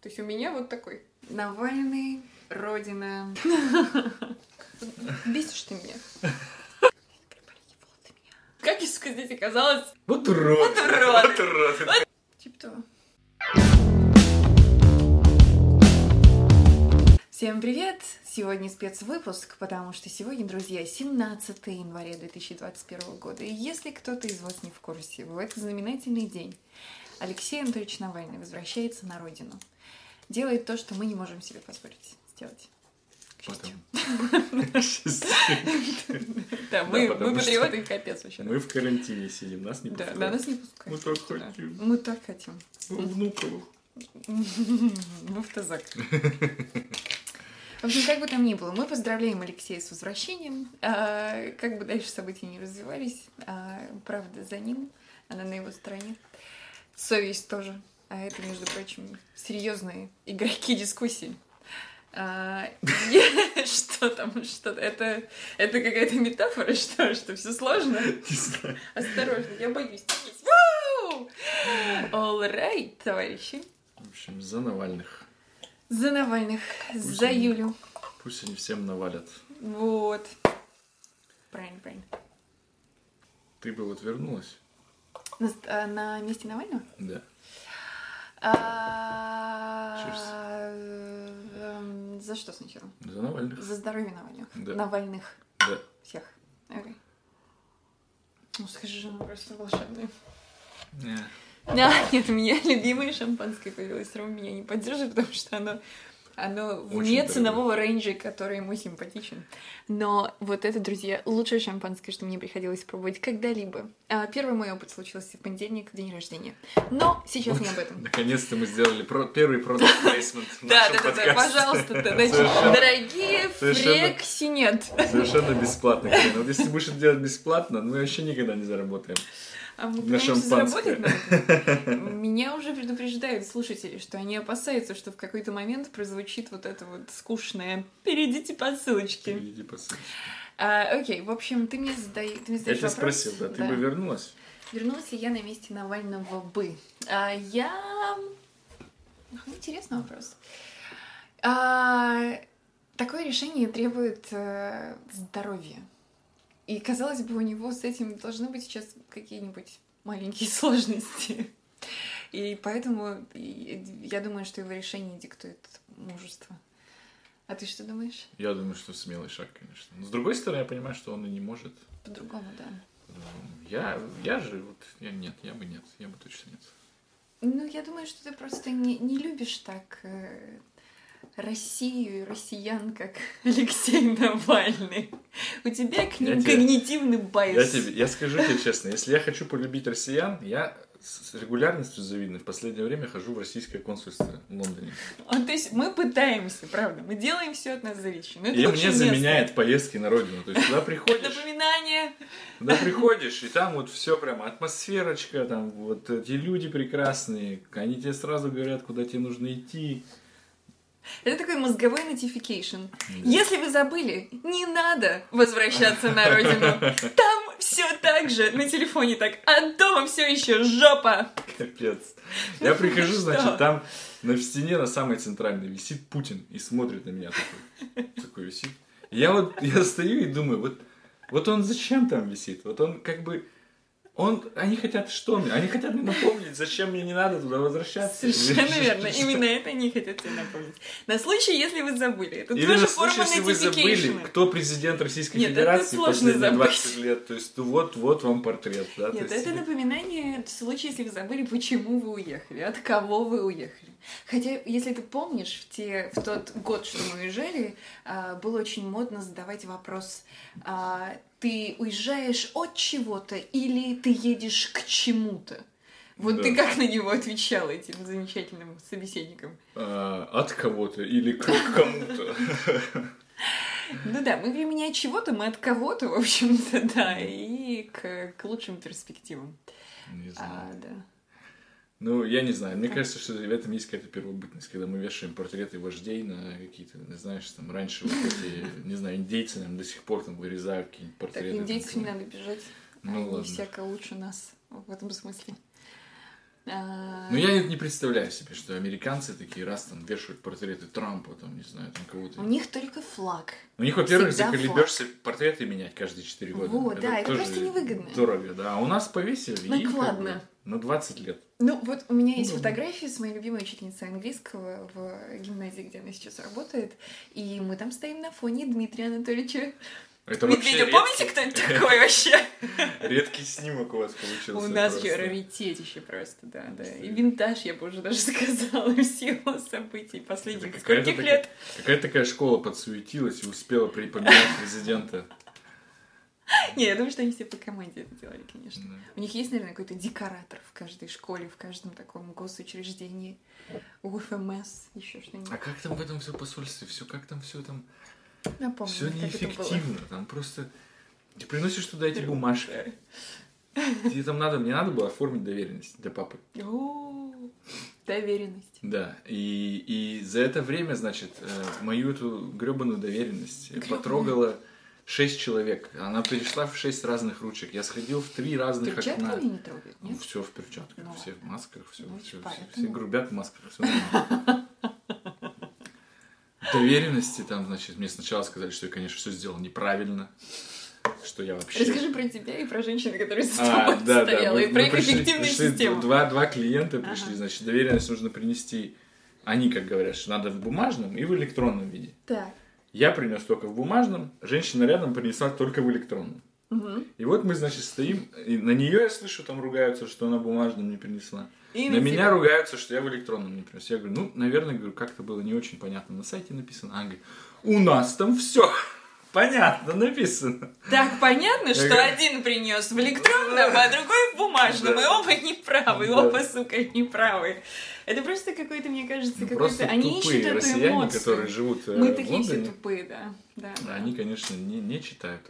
То есть у меня вот такой. Навальный, Родина. Бесишь ты меня. Как я сказать оказалось? Вот урод. Вот урод. Вот урод. Типа того. Всем привет! Сегодня спецвыпуск, потому что сегодня, друзья, 17 января 2021 года. И если кто-то из вас не в курсе, в этот знаменательный день Алексей Анатольевич Навальный возвращается на родину. Делает то, что мы не можем себе позволить сделать. К счастью. Да, мы патриоты, капец вообще. Мы в карантине сидим, нас не пускают. да, нас не пускают. Мы так хотим. Мы так хотим. Внуковых. В автозак. В общем, как бы там ни было, мы поздравляем Алексея с возвращением. А, как бы дальше события не развивались, а, правда за ним, она на его стороне. Совесть тоже. А это, между прочим, серьезные игроки дискуссии. А, что там, что это, это какая-то метафора, что, что все сложно? Осторожно, я боюсь. All right, товарищи. В общем, за Навальных. За Навальных, за они- Юлю. Пусть они всем навалят. Вот. Правильно, правильно. Ты бы вот вернулась? На, а, на месте Навального? Да. Эм, За что сначала? За Навальных? За здоровье Навальных. Да. Навальных Да. всех. Окей. Ну, скажи, она просто волшебная. Не. Да, нет, у меня любимое шампанское появилось. Рома меня не поддерживает, потому что оно, оно Очень вне дорогое. ценового рейнджа, который ему симпатичен. Но вот это, друзья, лучшее шампанское, что мне приходилось пробовать когда-либо. А, Первый мой опыт случился в понедельник, в день рождения. Но сейчас не об этом. Наконец-то мы сделали про- первый продукт плейсмент Да, да, да, пожалуйста, дорогие фрекси нет. Совершенно бесплатно, Карина. Вот если будешь это делать бесплатно, мы вообще никогда не заработаем. А мы На шампанское. заработать на. Меня уже предупреждают слушатели, что они опасаются, что в какой-то момент прозвучит вот это вот скучное «перейдите по ссылочке». Иди по ссылочке. А, окей, в общем, ты мне, задай, ты мне Я задаешь тебя вопрос. спросил, да, ты бы вернулась? Вернулась ли я на месте Навального бы? А, я... Интересный вопрос. А, такое решение требует э, здоровья. И, казалось бы, у него с этим должны быть сейчас какие-нибудь маленькие сложности. И поэтому я думаю, что его решение диктует мужество. А ты что думаешь? Я думаю, что смелый шаг, конечно. Но с другой стороны, я понимаю, что он и не может. По-другому, да. Я, я же, вот, я нет, я бы нет, я бы точно нет. Ну, я думаю, что ты просто не, не любишь так э, Россию и россиян, как Алексей Навальный. У тебя к ним Я тебе- когнитивный Я, байс. тебе, я скажу тебе честно, если я хочу полюбить россиян, я с регулярностью завидной в последнее время хожу в российское консульство в Лондоне. А, то есть мы пытаемся, правда, мы делаем все от нас зависящее. И мне местно. заменяет поездки на родину. То есть туда приходишь, Напоминание. туда приходишь, и там вот все прямо атмосферочка, там вот эти люди прекрасные, они тебе сразу говорят, куда тебе нужно идти. Это такой мозговой notification. Если вы забыли, не надо возвращаться на родину. Там все так же, на телефоне так, а дома все еще жопа. Капец. Я прихожу, значит, там на стене, на самой центральной, висит Путин и смотрит на меня такой. Такой висит. Я вот, я стою и думаю, вот, вот он зачем там висит? Вот он как бы, он, они хотят что мне? Они хотят мне напомнить, зачем мне не надо туда возвращаться. Совершенно верно. Именно это они хотят тебе напомнить. На случай, если вы забыли. Это Или тоже на форма случай, если вы забыли, кто президент Российской Нет, это Федерации сложно последние забыть. 20 лет. То есть вот, вот вам портрет. Да? То Нет, есть, это напоминание в случае, если вы забыли, почему вы уехали, от кого вы уехали. Хотя, если ты помнишь, в, те, в тот год, что мы уезжали, а, было очень модно задавать вопрос, а, ты уезжаешь от чего-то или ты едешь к чему-то? Вот Да. ты как на него отвечала этим замечательным собеседникам? а, от кого-то или к кому-то. Ну да, мы времени от чего-то, мы от кого-то, в общем-то, да, и к, к лучшим перспективам. Не знаю. А, да. Ну, я не знаю. Мне Так. кажется, что в этом есть какая-то первобытность, когда мы вешаем портреты вождей на какие-то, не знаешь, там раньше вот эти, не знаю, индейцы нам до сих пор там вырезают какие-нибудь Так, портреты. там, индейцев не надо бежать. Ну, Они ладно. всяко лучше нас в этом смысле. А, Ну, я не представляю себе, что американцы такие раз там вешают портреты Трампа, там, не знаю, там кого-то. У них только флаг. У них, во-первых, заколебешься портреты менять каждые 4 года. Вот, да, это просто невыгодно. Дорого, да. А у нас повесили. и как Накладно. бы На 20 лет. Ну, вот у меня есть Ну. фотографии с моей любимой учительницей английского в гимназии, где она сейчас работает. И мы там стоим на фоне Дмитрия Анатольевича. Это Медведя, вообще помните, редкий- кто это такой вообще? Редкий снимок у вас получился. У нас просто. же раритетище просто, да, да. И винтаж, я бы уже даже сказала, в силу событий последних скольких лет. Какая-то такая школа подсуетилась и успела при- поменять президента. Не, я думаю, что они все по команде это делали, конечно. Да. У них есть, наверное, какой-то декоратор в каждой школе, в каждом таком госучреждении. УФМС, еще что-нибудь. А как там в этом все посольстве? Все как там все там? Напомню, Все неэффективно. Там просто ты приносишь туда эти бумажки. Тебе там надо, мне надо было оформить доверенность для папы. О, доверенность. Да, и, и за это время, значит, э, мою эту гребаную доверенность Грёбаную. потрогала шесть человек. Она перешла в шесть разных ручек. Я сходил в три разных Перчатки окна. не трогают, Ну, нет? все в перчатках, Ну все в масках, все, Значит, все, поэтому. все грубят в масках, все. Доверенности там, значит, мне сначала сказали, что я, конечно, все сделал неправильно, что я вообще... Расскажи про тебя и про женщину, которая с А, тобой да, да. стояла, мы- и про мы их пришли- эффективную пришли систему. Два, два клиента пришли, Ага. значит, доверенность нужно принести. Они, как говорят, что надо в бумажном и в электронном виде. Так. Я принес только в бумажном, женщина рядом принесла только в электронном. Мгм. И вот мы, значит, стоим, и на нее я слышу, там ругаются, что она в бумажном не принесла. И на меня тебя. ругаются, что я в электронном не принес. Я говорю, ну, наверное, говорю, как-то было не очень понятно. На сайте написано. Она говорит, у нас там все понятно написано. Так понятно, что говорю- один принес в электронном, а другой в бумажном, Да. и оба неправы, Да. оба, сука, неправы. Это просто какой-то, мне кажется, Ну, какой-то... Они ищут эту россияне, эмоцию. которые живут э, Мы в такие все Лондоне. тупые, да. Да, Да, да. Они, конечно, не, не читают.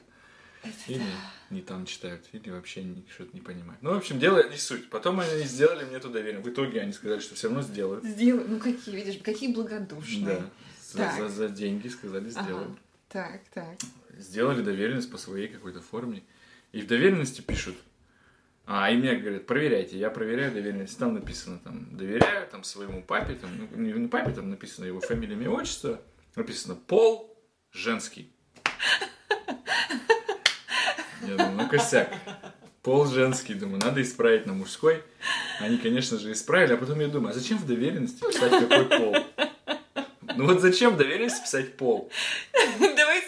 Это Или да. не там читают, или вообще что-то не понимают. Ну, в общем, дело не суть. Потом они сделали мне туда доверие. В итоге они сказали, что все равно сделают. Сделай, ну какие, видишь, какие благодушные. Да. За, за- за деньги сказали, Ага. сделают. Так, так. Сделали доверенность по своей какой-то форме. И в доверенности пишут. А, и мне говорят, проверяйте. Я проверяю доверенность. Там написано, там, доверяю там своему папе, там, ну, не, папе, там написано его фамилия, имя, отчество. Написано пол женский. Я думаю, ну косяк. Пол женский, думаю, надо исправить на мужской. Они, конечно же, исправили, а потом я думаю, а зачем в доверенности писать какой пол? Ну вот зачем в доверенности писать пол?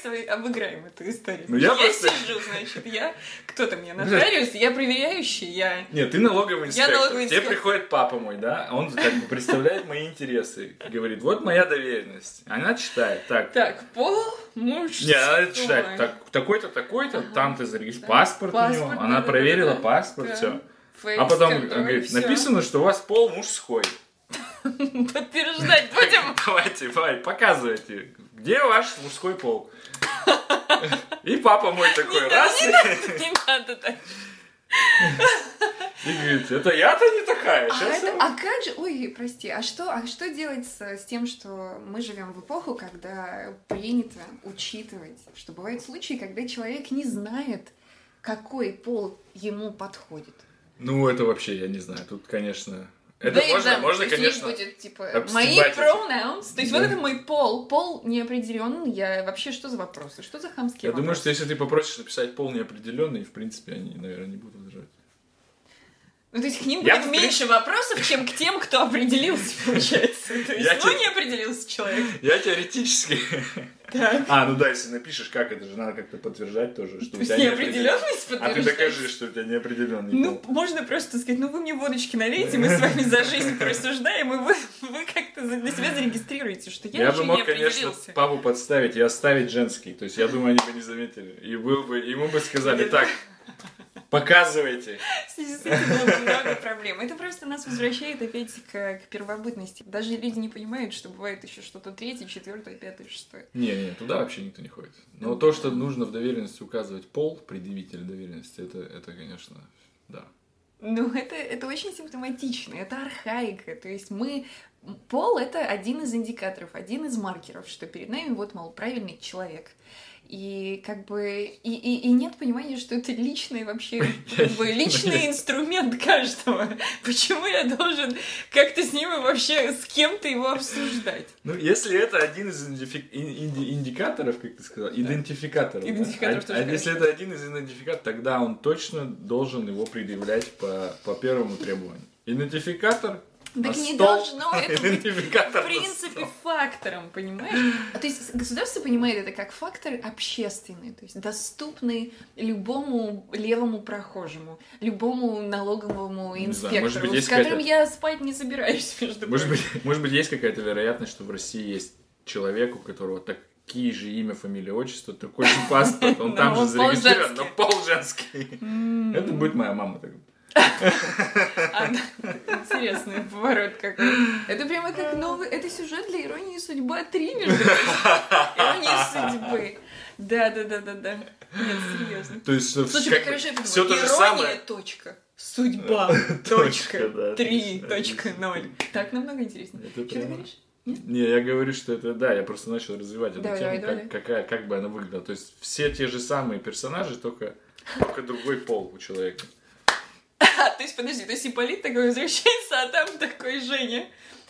Давай обыграем эту историю. Ну, я я просто- сижу, значит, я... Кто-то мне нотариус, я проверяющий, я... Нет, ты налоговый инспектор. налоговый Тебе инспектор. приходит папа мой, да, он как бы представляет мои интересы. Говорит, вот моя доверенность. Она читает, так, Так, пол муж. не, она читает, так, такой-то, такой-то, Ага. там ты зарегистрировал, Да. паспорт, у Паспорт, него, она да, проверила да, паспорт, Да. все. Фейс, А потом говорит, всё. написано, что у вас пол мужской. Подтверждать будем? Давайте, давай, показывайте, где ваш мужской пол. И папа мой такой, раз, Не надо так. и говорит, это я-то не такая. А, это- я а как же, ой, прости, а что, а что делать с, с тем, что мы живем в эпоху, когда принято учитывать, что бывают случаи, когда человек не знает, какой пол ему подходит. Ну, это вообще, я не знаю, тут, конечно... Это и можно, да, можно, то конечно... будет, типа, мои pronouns, то есть вот Да. это мой пол, пол неопределенный, я вообще что за вопросы, что за хамские Я думаю, вопросы? что если ты попросишь написать пол неопределенный, в принципе, они, наверное, не будут возражать. Ну, то есть к ним Я будет бы, в меньше вопросов, чем к тем, кто определился, получается. То Я есть, ну, те- не определился человек. Я теоретически... Так. А, ну да, если напишешь, как это же надо как-то подтверждать тоже, что То у тебя неопределенность А ты докажи, что у тебя неопределенный Ну, пол. можно просто сказать, ну вы мне водочки налейте, мы с вами за жизнь просуждаем, и вы, вы как-то для себя зарегистрируете, что я, Я, бы не мог, конечно, папу подставить и оставить женский. То есть, я думаю, они бы не заметили. И был бы, ему бы сказали, так, показывайте. С этим много проблем. Это просто нас возвращает опять к, к первобытности. Даже люди не понимают, что бывает еще что-то третье, четвертое, пятое, шестое. Не-не, туда вообще никто не ходит. Но то, что нужно в доверенности указывать пол предъявителя доверенности, это, это конечно, да. Ну, это, это очень симптоматично, это архаика. То есть мы... Пол — это один из индикаторов, один из маркеров, что перед нами вот, мол, правильный человек. И как бы и, и, и нет понимания, что это личный вообще как бы личный инструмент каждого. Почему я должен как-то с ним вообще с кем-то его обсуждать? Ну, если это один из инди- индикаторов, как ты сказал, идентификаторов. да? Идентификаторов А- тоже а если это один из идентификаторов, тогда он точно должен его предъявлять по, по первому требованию. Идентификатор Так не должно это быть в принципе фактором, понимаешь? А То есть государство понимает это как фактор общественный, то есть доступный любому левому прохожему, любому налоговому инспектору, быть, с которым я спать не собираюсь, между Может быть, может быть, есть какая-то вероятность, что в России есть человек, у которого такие же имя, фамилия, отчество, такой же паспорт, он там же зарегистрирован, но полженский. Это будет моя мама Интересный поворот какой. Это прямо как новый... Это сюжет для «Иронии судьба 3», между прочим. «Ирония судьбы». Да-да-да-да-да. Нет, серьезно. То есть, Слушай, как как хорошо это все то же самое. точка. Судьба, Точка, да, три, отлично, точка, ноль. Так намного интереснее. Что ты говоришь? Не, я говорю, что это, да, я просто начал развивать эту Давай, тему, давай, как, давай. какая, как бы она выглядела. То есть все те же самые персонажи, только, только другой пол у человека. А, то есть, подожди, то есть Ипполит такой возвращается, а там такой Женя.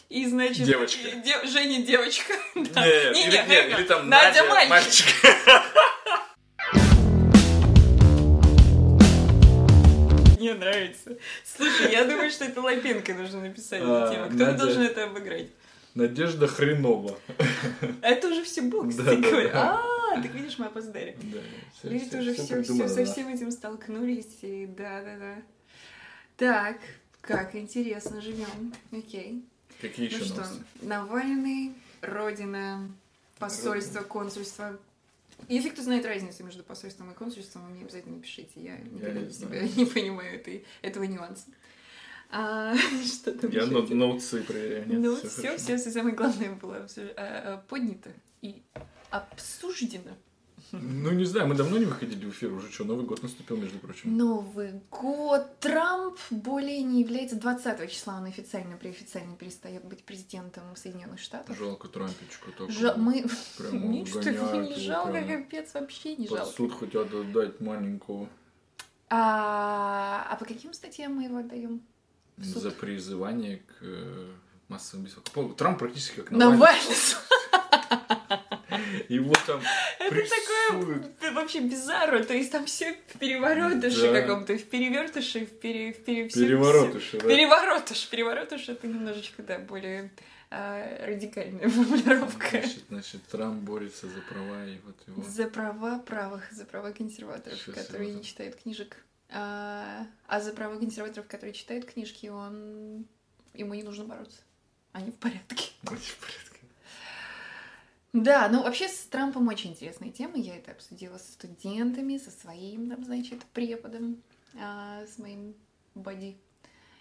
И, значит... Девочка. и де- Женя девочка. Да. Не, Не, или, не, не, верно. или там Надя Надя, мальчик. Мне нравится. Слушай, я думаю, что это Лапенко нужно написать А, эту тему. Кто Надя- должен это обыграть? Надежда Хренова. А это уже все был, Да, кстати да, говоря. да. А, так видишь, мы опоздали. Да, Люди всё- тоже всё все, придумано, со да. всем этим столкнулись, и да-да-да. Так, как интересно живем. Окей. Какие Ну еще что, новости? Навальный, Родина, посольство, консульство. Если кто знает разницу между посольством и консульством, мне обязательно напишите. Я никогда не для себя знаю. не понимаю этой, этого нюанса. А, что там Я но- ноутсы проверяю. Нет, Ну, всё все, хорошо. все, все самое главное было а, а, поднято и обсуждено. Ну, не знаю, мы давно не выходили в эфир, уже что, Новый год наступил, между прочим. Новый год. Трамп более не является 20 числа, он официально, преофициально перестает быть президентом Соединенных Штатов. Жалко Трампичку такого. Жа- мы... Прямо Ничего угоняют не его жалко, прямо. капец, вообще не Под жалко. суд хотят отдать маленького А, а по каким статьям мы его отдаем? За призывание к э, массовым. По- Трамп практически как Навальный. Навальный. Его там Это прессуют. такое вообще bizarro, то есть там все в переворотыше Да. каком-то, в перевертыше, в пере... В пере... Переворотыши, да. Переворотыш. Переворотыш это немножечко, да, более а, радикальная формулировка. Значит, значит, Трамп борется за права, и вот его... За права правых, за права консерваторов, которые не читают книжек. А, а за права консерваторов, которые читают книжки, он ему не нужно бороться. Они в порядке. Очень в порядке. Да, ну вообще с Трампом очень интересная тема. Я это обсудила с студентами, со своим, там, значит, преподом, а, с моим боди.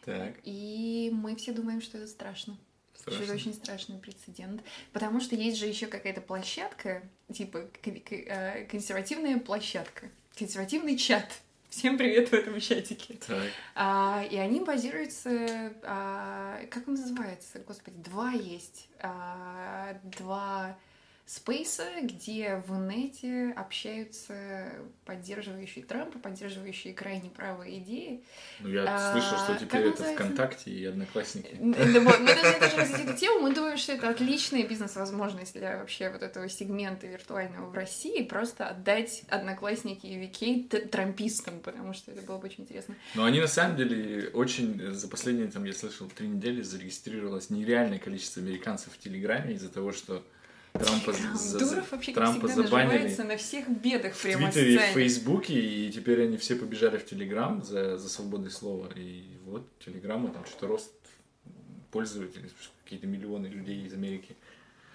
Так, И мы все думаем, что это страшно. Что это страшно. очень страшный прецедент. Потому что есть же еще какая-то площадка, типа э, консервативная площадка, консервативный чат. Всем привет в этом чатике. Так, А, и они базируются, а, как он называется, господи, два есть, а, два спейса, где в инете общаются поддерживающие Трампа, поддерживающие крайне правые идеи. ну я А, слышал, что теперь это называется? ВКонтакте и Одноклассники. Мы должны тоже развить эту тему. Мы думаем, что это отличная бизнес-возможность для вообще вот этого сегмента виртуального в России. Просто отдать одноклассники и Вики трампистам, потому что это было бы очень интересно. Но они на самом деле очень, э, за последние, там, я слышал, три недели зарегистрировалось нереальное количество американцев в Телеграме из-за того, что Трампа, за- Дуров вообще, как Трампа всегда, забанили на всех бедах в прямо Твиттере и в. Фейсбуке, и теперь они все побежали в Телеграм за, за свободное слово. И вот Телеграма там что-то рост пользователей, какие-то миллионы людей из Америки.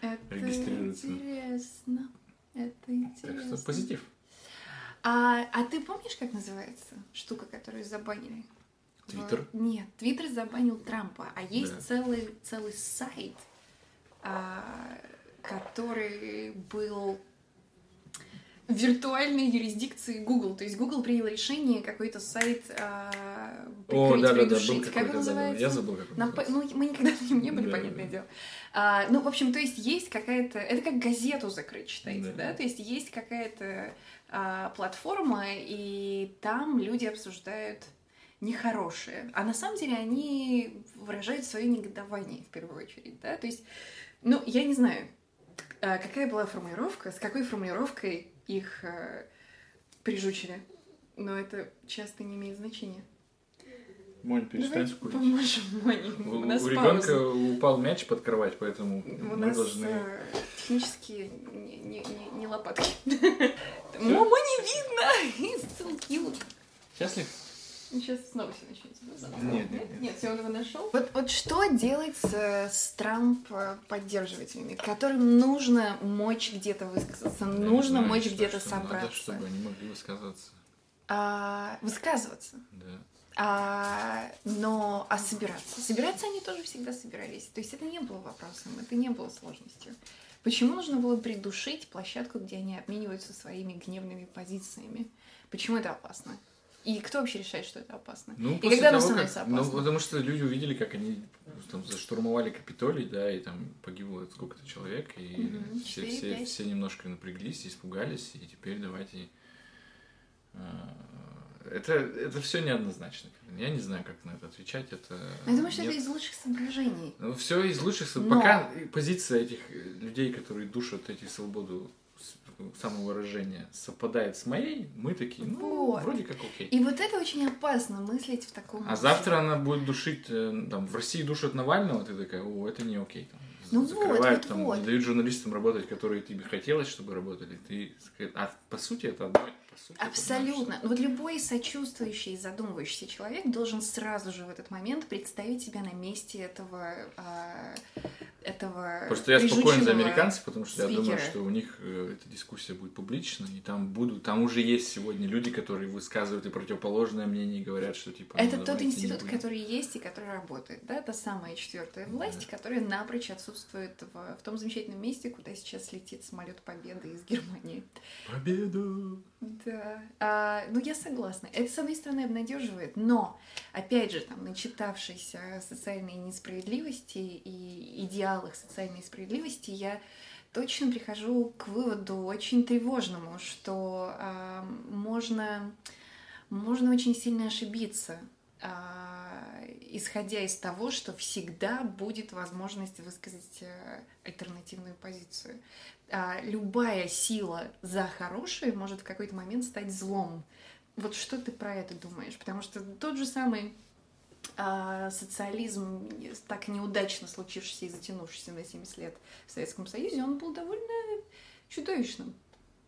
Это регистрируется. интересно. Это Так интересно. что позитив. А, а ты помнишь, как называется штука, которую забанили? Твиттер? В- Нет, Твиттер забанил Трампа, а есть Да. целый, целый сайт, а, который был в виртуальной юрисдикции Google. То есть Google принял решение какой-то сайт О, прикрыть, да, да, да, был придушить. как он да, да, называется? я забыл, как он На называется. П- ну, мы никогда на нем не были, Да, понятное да. дело. А, ну, в общем, то есть есть какая-то... Это как газету закрыть, считайте, Да. да? То есть есть какая-то а, платформа, и там люди обсуждают нехорошее. А на самом деле они выражают свое негодование в первую очередь, да? То есть, ну, я не знаю, какая была формулировка, с какой формулировкой их а, прижучили. Но это часто не имеет значения. Монь, перестань скулить. поможем Моне. У, У нас у пауза. ребенка упал мяч под кровать, поэтому У мы нас должны... э, технически не, не- не- не лопатки. Мама не видно! It's cute. Счастлив? Сейчас снова все начнется. да? Нет, нет, нет. Нет, все он его нашел. Вот, вот что делать с, с Трамп э, поддерживателями, которым нужно мочь где-то высказаться, Я не нужно знаю, мочь где-то что Надо, собраться, чтобы они могли высказываться. А, высказываться. Да. А, но, а собираться? Собираться они тоже всегда собирались. То есть это не было вопросом, это не было сложностью. Почему нужно было придушить площадку, где они обмениваются своими гневными позициями? Почему это опасно? И кто вообще решает, что это опасно? Ну, И когда оно того, становится как- Ну, опасным? потому что люди увидели, как они там заштурмовали Капитолий, да, и там погибло сколько-то человек, и Мгм, все, все, все немножко напряглись, испугались, и теперь давайте... а, Это, это все неоднозначно. Я не знаю, как на это отвечать. Это Я думаю, что нет. это из лучших соображений. Ну, все из лучших. со- Но- Пока позиция этих э, людей, которые душат эти свободу самовыражения, совпадает с моей, мы такие, ну, Вот. вроде как окей. И вот это очень опасно мыслить в таком А завтра она будет душить, э, там, в России душат Навального, ты такая, о, это не окей. Там, Ну закрывают, вот, там, вот. не дают журналистам работать, которые тебе хотелось, чтобы работали. Ты, а по сути это одно. Сути, это и Абсолютно. Ну Вот любой сочувствующий, задумывающийся человек должен сразу же в этот момент представить себя на месте этого, а, этого Просто я спокоен за американцев, потому что я думаю, спикера. что у них э, эта дискуссия будет публична, и там будут, там уже есть сегодня люди, которые высказывают и противоположное мнение, и говорят, что типа. ну, Это тот институт, который есть и который работает, да, это самая четвертая власть, которая напрочь отсутствует в, в том замечательном месте, куда сейчас летит самолет Победы из Германии. Победу! Да, А, ну я согласна. Это, с одной стороны, обнадеживает, но, опять же, там, начитавшись о социальной несправедливости и идеалах социальной справедливости, я точно прихожу к выводу очень тревожному, что а, можно, можно очень сильно ошибиться, а, исходя из того, что всегда будет возможность высказать э, альтернативную позицию а, любая сила за хорошее может в какой-то момент стать злом. Вот что ты про это думаешь? Потому что тот же самый а, социализм, так неудачно случившийся и затянувшийся на 70 лет в Советском Союзе, он был довольно чудовищным.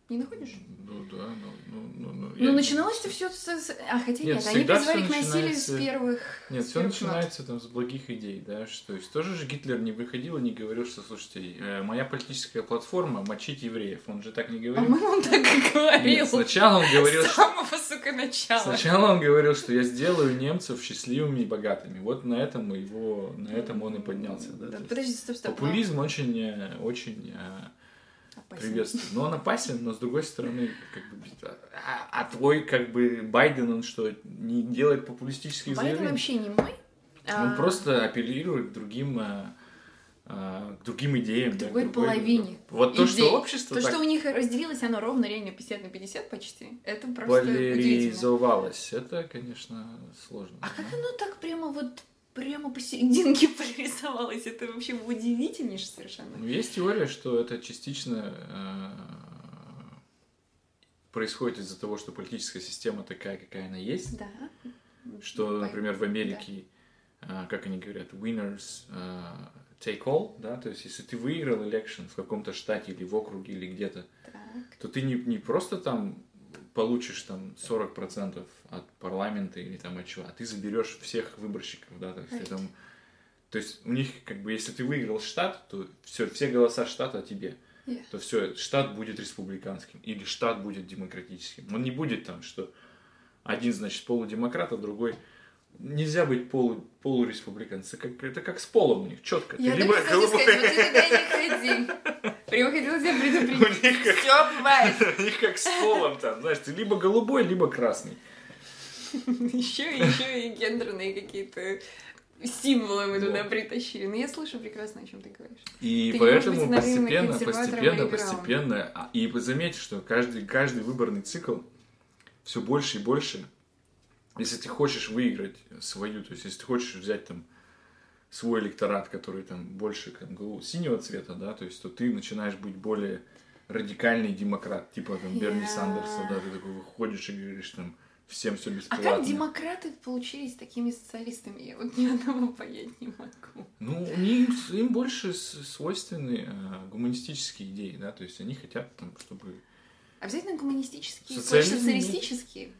Не находишь? Ну да, ну, ну, ну, ну, Ну, я- начиналось-то все с... А, хотя Нет, нет, они призвали к насилию с первых... Нет, с все первых нот. начинается там с благих идей, да, что то есть тоже же Гитлер не выходил и не говорил, что, слушайте, э, моя политическая платформа мочить евреев, он же так не говорил. По-моему, он так и говорил. Нет, сначала он говорил, С самого, сука, начала. Сначала он говорил, что я сделаю немцев счастливыми и богатыми. Вот на этом его, на этом он и поднялся. Да, Да, подожди, стоп, стоп. ну, Популизм очень, э, очень э, опасен. приветствую. Но он опасен, но с другой стороны, как бы, а, а твой, как бы, Байден, он что, не делает популистические Байден заявления? вообще не мой. Он а, просто апеллирует к другим, э, к другим идеям. К да, другой другой- половине Вот то, идей. что общество То, так что у них разделилось, оно ровно реально 50 на 50 почти. Это просто удивительно. поляризовалось, это, конечно, сложно. А как оно так прямо вот прямо посерединке поляризовалось? Это вообще удивительнейше совершенно. Ну, есть теория, что это частично э, происходит из-за того, что политическая система такая, какая она есть. Да. Что, например, в Америке, э, как они говорят, winners э, take all, да, то есть если ты выиграл election в каком-то штате или в округе или где-то, то ты не, не просто там получишь там 40% от парламента или там от чего, а ты заберешь всех выборщиков, да, то есть, ты там- то есть у них как бы, если ты выиграл штат, то все, все голоса штата тебе, Yeah. то все, штат будет республиканским или штат будет демократическим. Он не будет там, что один, значит, полудемократ, а другой нельзя быть полу, полуреспубликанцем. Это как, это как с полом у них, четко. Я так и хотела сказать, вот ты туда не ходи. Прямо хотела тебя У предупредить. них как Все бывает. У них как с полом там, знаешь, ты либо голубой, либо красный. Еще, еще и гендерные какие-то символы мы туда притащили. Но я слышу прекрасно, о чем ты говоришь. И Ты поэтому быть постепенно, постепенно, постепенно, а, и вы заметите, что каждый, каждый выборный цикл все больше и больше, если ты хочешь выиграть свою, то есть если ты хочешь взять там свой электорат, который там больше как бы, синего цвета, да, то есть то ты начинаешь быть более радикальный демократ, типа там Берни Я- Сандерса, да, ты такой выходишь и говоришь там всем все А бесплатно. как демократы получились такими социалистами? Я вот ни одного понять не могу. Ну, у них, им больше свойственны э, гуманистические идеи, да, то есть они хотят, там, чтобы... Обязательно гуманистические, Социализм социалистические.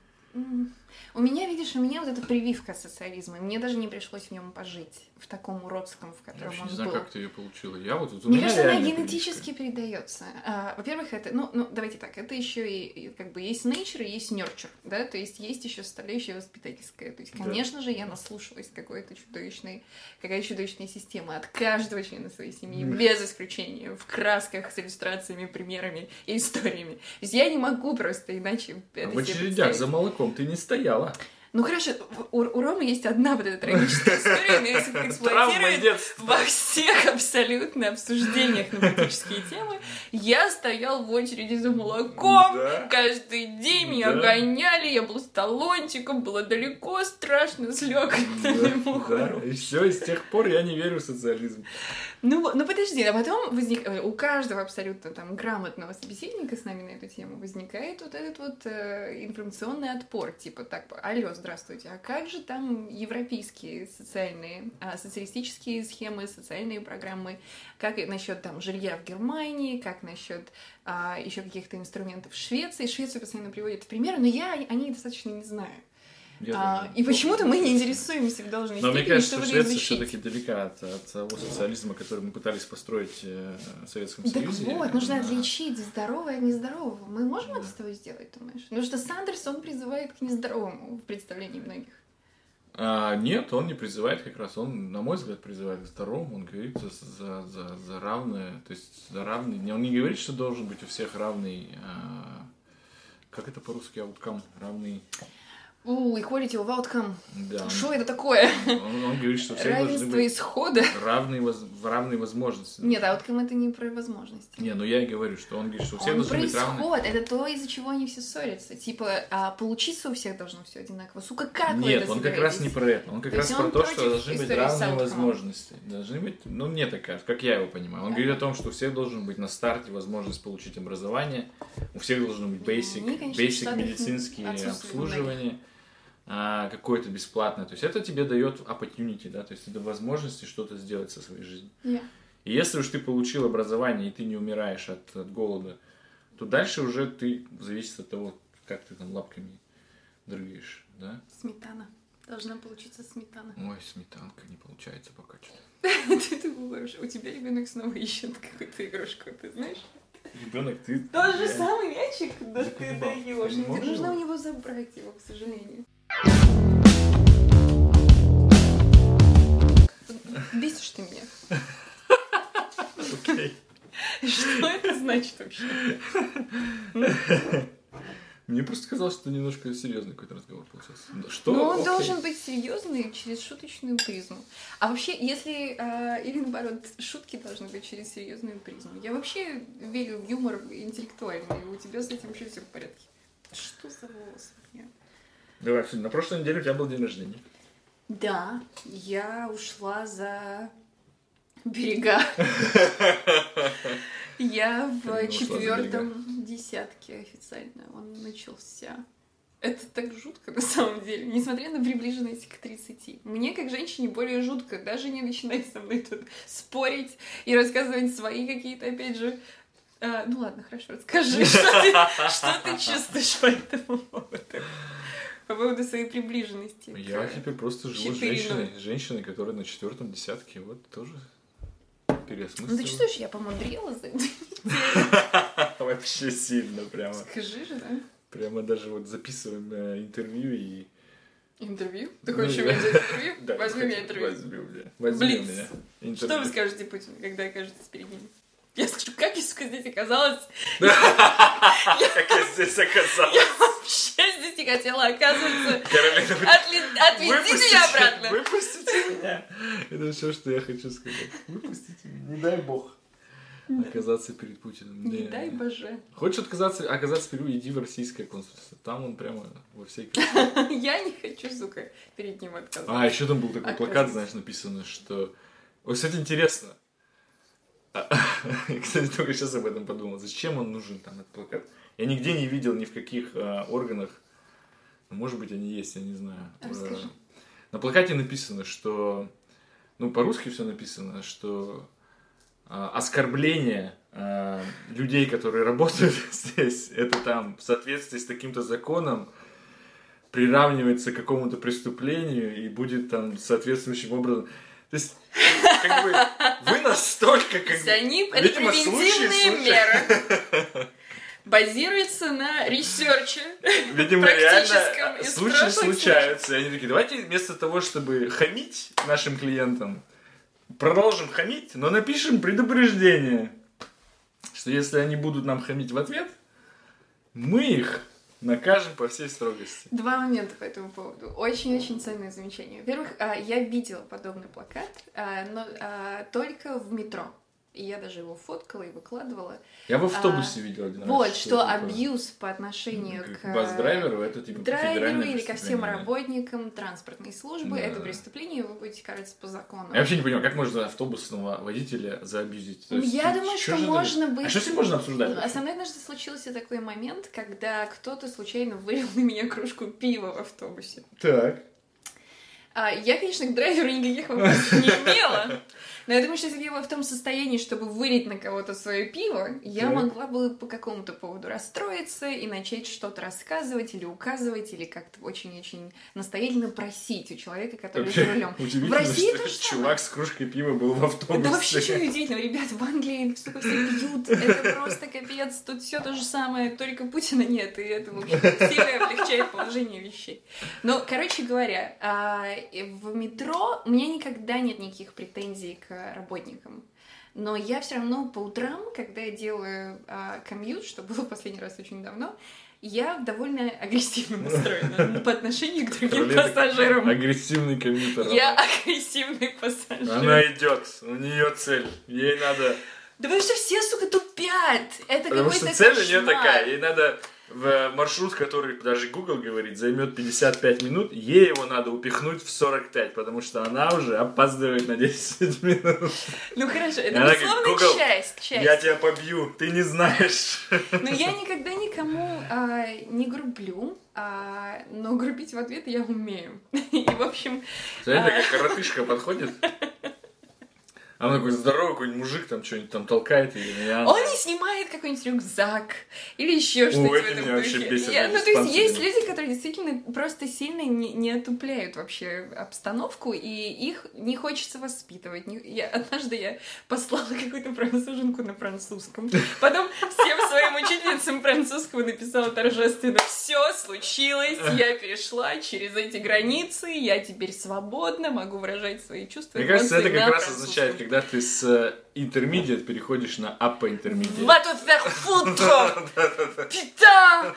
У меня, видишь, у меня вот эта прививка социализма. Мне даже не пришлось в нем пожить, в таком уродском, в Я котором вообще он не знаю, был. как ты ее получила. Я вот, вот Мне кажется, она генетически передается. А, во-первых, это, ну, ну, давайте так, это еще и, и как бы есть nature и есть nurture, да, то есть есть еще составляющая воспитательская. То есть, Да. конечно же, я наслушалась какой-то чудовищной, какая чудовищная система от каждого члена своей семьи, Мгм. без исключения, в красках, с иллюстрациями, примерами и историями. То есть я не могу просто иначе А это в очередях за молоком ты не gøyale. Ну хорошо, у, у Ромы есть одна вот эта трагическая история, но если эксплуатировать во всех абсолютно обсуждениях на политические темы, я стоял в очереди за молоком, Да. каждый день меня Да. гоняли, я был с талончиком, было далеко, страшно, с лёготным Да, ухором. и все, и с тех пор я не верю в социализм. Ну, ну подожди, а потом возник, э, у каждого абсолютно там грамотного собеседника с нами на эту тему возникает вот этот вот э, информационный отпор, типа так, алло, здравствуйте, а как же там европейские социальные, а, социалистические схемы, социальные программы, как насчет там жилья в Германии, как насчет еще каких-то инструментов в Швеции, Швецию постоянно приводят в пример, но я о ней достаточно не знаю. А, и почему-то мы не интересуемся в должной Но мне кажется, что Швеция все-таки далека от, от того социализма, который мы пытались построить э, в Советском Так Союзе. вот, нужно Да. отличить здоровое от нездорового. Мы можем Да. это с тобой сделать, думаешь? Потому что Сандерс, он призывает к нездоровому в представлении многих. А, нет, он не призывает как раз, он, на мой взгляд, призывает к здоровому, он говорит за, за, за, за равное, то есть за равный, он не говорит, что должен быть у всех равный, а, как это по-русски, ауткам, равный, У, equality of outcome. да, Что это такое? он, он говорит, что все должны Равенство быть исхода? равные, воз- равные возможности. Нет, outcome это не про возможности. Не, ну я и говорю, что он говорит, что у всех Он должны быть равные. исход. Это то, из-за чего они все ссорятся. Типа, а получиться у всех должно все одинаково. Сука, как вы Нет, это он как раз не собираетесь? про это. Он как То раз про то, что должны быть равные возможности. Должны быть, ну, мне так кажется, как я его понимаю. Он говорит о том, что у всех должен быть на старте возможность получить образование, у всех должно быть basic, Они, конечно, в basic медицинские отсутствуют обслуживание, а, какое-то бесплатное. То есть это тебе дает opportunity, да, то есть это возможности что-то сделать со своей жизнью. Я. И если уж ты получил образование, и ты не умираешь от, от голода, то дальше уже ты зависит от того, как ты там лапками дрыгаешь, да? Сметана. Должна получиться сметана. Ой, сметанка не получается пока что-то. Ты думаешь, у тебя ребенок снова ищет какую-то игрушку, ты знаешь? Ребенок, ты... Тот же самый мячик, да ты даешь. Нужно его? у него забрать его, к сожалению. Бесишь ты меня. Окей. Что это значит вообще? Мне просто казалось, что немножко серьезный какой-то разговор получился. Что? Ну, он Окей. должен быть серьезный через шуточную призму. А вообще, если а, или наоборот, шутки должны быть через серьезную призму. Я вообще верю в юмор интеллектуальный, и у тебя с этим вообще все в порядке. Что за волосы? Давай, всё, на прошлой неделе у тебя был день рождения. Да, я ушла за берега. Я в четвертом десятке официально. Он начался. Это так жутко на самом деле, несмотря на приближенность к 30. Мне, как женщине, более жутко. Даже не начинать со мной тут спорить и рассказывать свои какие-то, опять же... а, ну ладно, хорошо, расскажи, что ты, что ты чувствуешь по этому поводу. По поводу своей приближенности. Я теперь просто живу с женщиной, женщиной, которая на четвертом десятке. Вот тоже переосмыслила. Ну ты чувствуешь, я помудрила за это? Вообще сильно прямо. Скажи же, да? Прямо даже вот записываем э, интервью и... Интервью? Ты Ну, хочешь у да. меня взять интервью? Да, Возьми меня интервью. Возьми меня. Возьми меня. Что интервью. вы скажете Путину, когда окажетесь перед ним? Я скажу, как я, сука, здесь оказалась? Как я здесь оказалась? Вообще здесь не хотела оказываться. Каролина, Отведите меня обратно. Выпустите меня. Это все, что я хочу сказать. Выпустите меня. Не дай бог. Оказаться перед Путиным. Не дай боже. Хочешь отказаться, оказаться перед иди в российское консульство. Там он прямо во всей Я не хочу, сука, перед ним отказаться. А, еще там был такой плакат, знаешь, написано, что... Вот, кстати, интересно. А, Кстати, только сейчас об этом подумал. Зачем он нужен там, этот плакат? Я нигде не видел ни в каких а, органах. Ну, Может быть, они есть, я не знаю. Расскажи. Э, На плакате написано, что... Ну, по-русски все написано, что а, оскорбление а, людей, которые работают здесь, это там в соответствии с таким-то законом приравнивается к какому-то преступлению и будет там соответствующим образом. То есть, как бы, вы настолько, как бы, они, это видимо, случай, превентивные случай. меры. Базируется на research е. видимо, реально случаи случаются. И они такие, давайте вместо того, чтобы хамить нашим клиентам, продолжим хамить, но напишем предупреждение, что если они будут нам хамить в ответ, мы их накажем по всей строгости. Два момента по этому поводу. Очень-очень ценное замечание. Во-первых, а, я видела подобный плакат, а, но а, только в метро. И я даже его фоткала и выкладывала. Я в автобусе видел один раз. Вот, что такое. абьюз по отношению К к бас-драйверу это типа драйверу или ко всем работникам транспортной службы. Да. Это преступление, вы будете караться по закону. Я вообще не понимаю, как можно автобусного водителя заабьюзить? Есть, Я ну, думаю, что же это- можно быть... А что с ним можно обсуждать? А со мной однажды случился такой момент, когда кто-то случайно вылил на меня кружку пива в автобусе. Так. А, я, конечно, к драйверу никаких вопросов не имела. Но я думаю, что если бы я была в том состоянии, чтобы вылить на кого-то свое пиво, я Так. могла бы по какому-то поводу расстроиться и начать что-то рассказывать или указывать, или как-то очень-очень настоятельно просить у человека, который Вообще, за рулем. В России что то же самое. чувак с кружкой пива был в автобусе. Да вообще что удивительно, ребят, в Англии, сука, все пьют, это просто капец, тут все то же самое, только Путина нет, и это, в общем, сильно облегчает положение вещей. Ну, короче говоря, а, в метро у меня никогда нет никаких претензий к работникам. Но я все равно по утрам, когда я делаю а, комьют, что было в последний раз очень давно, я довольно агрессивно настроена по отношению к другим пассажирам. Агрессивный компьютер. Я агрессивный пассажир. Она идет, у нее цель. Ей надо. Да потому что все, сука, тупят. Это Потому какой-то что цель у нее такая. Ей надо в маршрут, который даже Google говорит, займет 55 минут, ей его надо упихнуть в 45, потому что она уже опаздывает на 10 минут. Ну хорошо, это Она говорит, безусловно «Google, часть, часть. Я тебя побью, ты не знаешь. Но я никогда никому а, не грублю, а, но грубить в ответ я умею. И, в общем, Знаете, как коротышка подходит, а он такой здоровый какой-нибудь мужик там что-нибудь там толкает ее. и она- он не снимает какой-нибудь рюкзак или еще что-то это меня вообще бесит, Я- ну, то есть есть люди, которые действительно просто сильно не, не отупляют вообще обстановку, и их не хочется воспитывать. Не- я, однажды я послала какую-то француженку на французском. Потом всем своим учительницам французского написала торжественно «Все случилось, я перешла через эти границы, я теперь свободна, могу выражать свои чувства». Мне кажется, это как раз французском». означает, когда ты с э, intermediate переходишь на upper intermediate. Va te faire foutre! Putain!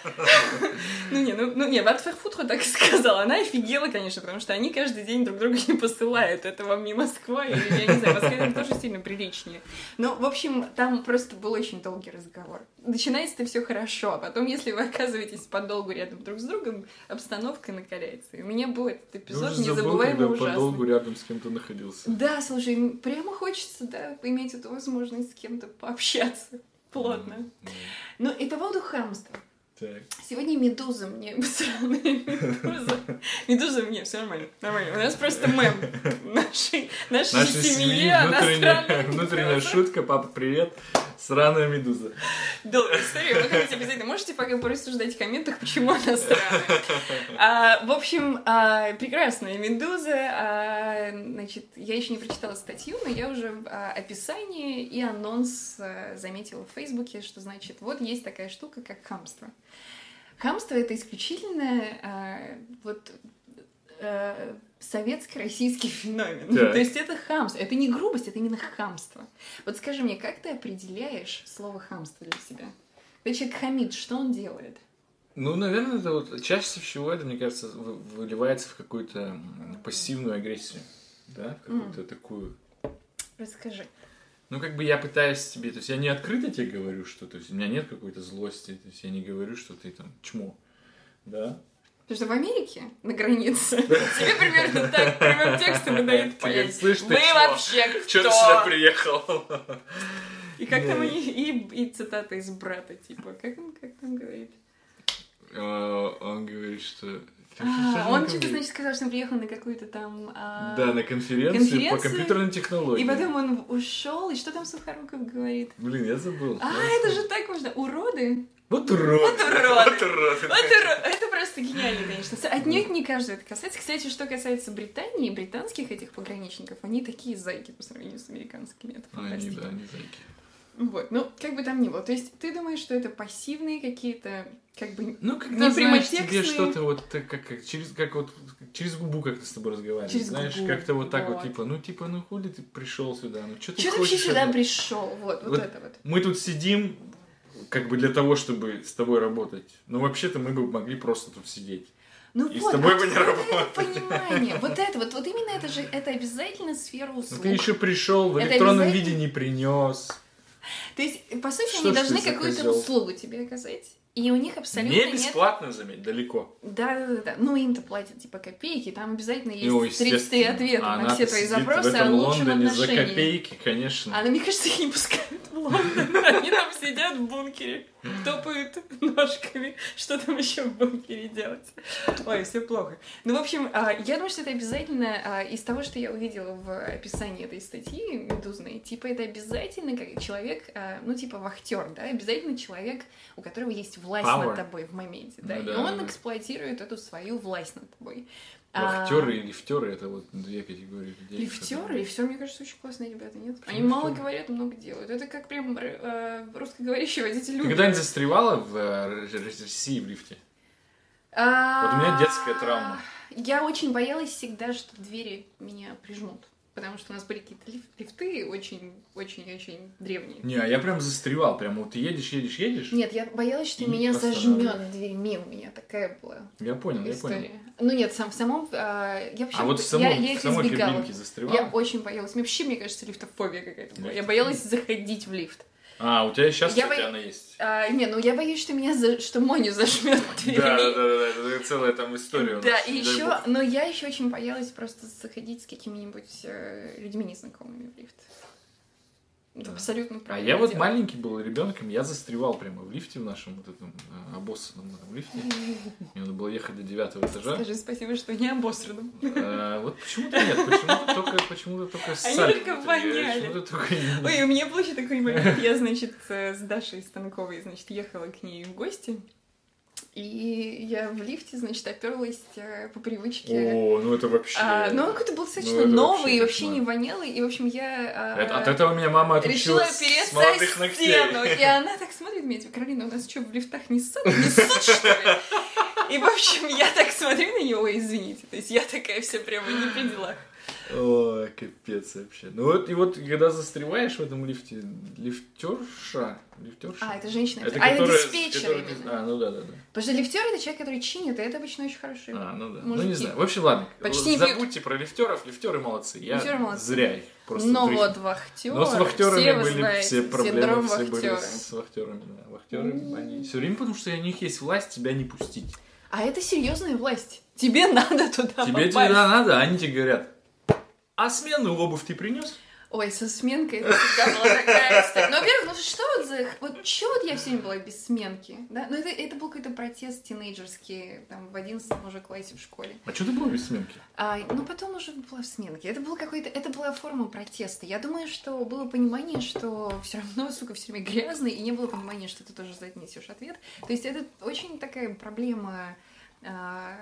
Ну не, ну, ну не, va te faire foutre так и сказала. Она офигела, конечно, потому что они каждый день друг друга не посылают. Это вам не Москва, или я не знаю, в Москве там тоже сильно приличнее. Ну, в общем, там просто был очень долгий разговор. Начинается-то все хорошо, а потом, если вы оказываетесь подолгу рядом друг с другом, обстановка накаляется. И у меня был этот эпизод уже забыл, ужасный. подолгу рядом с кем-то находился. Да, слушай, прямо хочется, да, иметь эту возможность с кем-то пообщаться плотно. М, Ну и по поводу хамства. Так. Сегодня Медуза мне Медуза. Медуза мне, все нормально, нормально. У нас просто мем нашей, нашей Нашей она внутренняя, внутренняя шутка. Папа, привет. Сраная медуза. Долгая история, вы хотите обязательно. Можете пока порассуждать в комментах, почему она странная. А, в общем, а, прекрасная медуза. А, значит, я еще не прочитала статью, но я уже а, описание и анонс заметила в Фейсбуке, что значит, вот есть такая штука, как хамство. Хамство это исключительно вот э, советско-российский феномен. Так. То есть это хамство. Это не грубость, это именно хамство. Вот скажи мне, как ты определяешь слово хамство для себя? Когда человек хамит, что он делает? Ну, наверное, это вот чаще всего это, мне кажется, вы- выливается в какую-то пассивную агрессию. Да, в какую-то такую. Расскажи. Ну, как бы я пытаюсь тебе, то есть я не открыто тебе говорю, что, то есть у меня нет какой-то злости, то есть я не говорю, что ты там чмо, да? Потому что в Америке, на границе, тебе примерно так прямым текстом и дают Ты понять. «Слышь, ты вообще Че ты кто?» сюда приехал? И как там они, и, и цитата из брата, типа, как он, как там говорит? А, Он говорит, что... А, он что-то, значит, сказал, что он приехал на какую-то там... а, Да, на конференцию, по конференцию. компьютерным технологиям. И потом он ушел, и что там Сухоруков говорит? Блин, я забыл. А, Я это забыл. же так можно. Уроды? Вот урод. Вот уроды. Вот уроды. Вот уро- Это просто гениально, конечно. Отнюдь не каждого это касается. Кстати, что касается Британии, британских этих пограничников, они такие зайки по сравнению с американскими. Это Они, фантастика. да, они зайки. Вот, ну, как бы там ни было. То есть ты думаешь, что это пассивные какие-то, как бы, Ну, когда, Не знаешь, тебе что-то вот так, как, как через, как вот, через губу как-то с тобой разговаривать. Через знаешь, губу, как-то вот так вот, вот. типа, ну, типа, ну, хули ты пришел сюда, ну, что ты что ты вообще сюда пришел? Вот, вот, Вот это вот. Мы тут сидим, как бы для того, чтобы с тобой работать. Но вообще-то мы бы могли просто тут сидеть. Ну И с вот, тобой бы не это работать. понимание. Вот это вот, вот именно это же, это обязательно сфера Но услуг. Ну, ты еще пришел, в Это электронном обязательно? виде не принес. То есть, по сути, Что они должны какую-то услугу тебе оказать. И у них абсолютно Не нет... бесплатно, заметь, далеко. Да, да, да, да. Ну, им-то платят типа копейки, там обязательно есть Ну, 33 естественно. ответа А на все твои запросы в о этом лучшем Лондоне за отношении. копейки, конечно. А ну, мне кажется, их не пускают в Лондон. Они там сидят в бункере, топают ножками. Что там еще в бункере делать? Ой, все плохо. Ну, в общем, а, я думаю, что это обязательно а, из того, что я увидела в описании этой статьи медузной, типа это обязательно как человек, а, ну, типа вахтер, да, обязательно человек, у которого есть власть Power. над тобой в моменте, да, Ну и да, он да. эксплуатирует эту свою власть над тобой. А, Вахтеры и лифтеры это вот две категории людей. Лифтеры, лифтеры, мне кажется, очень классные ребята, нет? Почему Они мало говорят, много делают. Это как прям э, русскоговорящий водитель Ты когда-нибудь застревала в э, России в лифте? А, Вот у меня детская травма. Я очень боялась всегда, что двери меня прижмут. Потому что у нас были какие-то лиф- лифты очень-очень-очень древние. Не, а я прям застревал. Прям вот ты едешь, едешь, едешь. Нет, я боялась, что меня зажмет дверь мимо меня. Такая была Я понял, я история. понял. Ну нет, сам, в самом... а, я вообще... А вот в я, самом, я в их самой избегала. кабинке застревала? Я очень боялась. Мне вообще, мне кажется, лифтофобия какая-то была. Я Лифтофобия. боялась заходить в лифт. А, у тебя сейчас, Я кстати, бо- она есть. А, не, ну я боюсь, что меня за... что Моню зажмет. Да, да, да, да, это целая там история. Да, и еще, но я еще очень боялась просто заходить с какими-нибудь э, людьми незнакомыми в лифт. Это Да. абсолютно А правильно. я вот маленький был ребенком, я застревал прямо в лифте в нашем вот этом э, обоссанном лифте. Мне надо было ехать до девятого этажа. Скажи спасибо, что не обосранным. Э, Вот почему-то нет, почему-то только, почему-то только саль только воняли. только Ой, у меня был еще такой момент. Я, значит, э, с Дашей Станковой, значит, ехала к ней в гости. И я в лифте, значит, оперлась э, по привычке. О, ну это вообще... А, но он какой-то был достаточно это новый вообще вообще не вонялый. И, в общем, я... а, Это- от этого меня мама решила отучила с опереться молодых о ногтей. стену. И она так смотрит меня, типа, Каролина, у нас что, в лифтах не ссут? Не ссут, что ли? И, в общем, я так смотрю на него, извините. То есть я такая вся прямо не при делах. Ой, капец вообще. Ну вот, и вот, когда застреваешь в этом лифте, лифтерша, лифтерша. А, это женщина. это а, это которая- диспетчер которая-. А, ну да, да, да. Потому что лифтер это человек, который чинит, и это обычно очень хороший. А, ну да. Мужики. Ну не знаю. В общем, ладно. Почти не. Забудьте про лифтеров. Лифтеры молодцы. Я Лифтеры молодцы. зря их просто Но дриф- вот вахтер. Но с вахтерами все были знаете, все проблемы, все были вахтера. с вахтерами. Да. Вахтеры, они все время, потому что у них есть власть тебя не пустить. А это серьезная власть. Тебе надо туда Тебе попасть. туда надо, а они тебе говорят, а сменную обувь ты принес? Ой, со сменкой это всегда была такая история. Ну, во-первых, ну что вот за... Вот чё вот я все время была без сменки? Да? Ну, это, это был какой-то протест тинейджерский, там, в 11 уже классе в школе. А что ты была без сменки? А, ну, потом уже была в сменке. Это был какой-то... Это была форма протеста. Я думаю, что было понимание, что все равно, сука, все время грязно, и не было понимания, что ты тоже за это несешь ответ. То есть это очень такая проблема... а,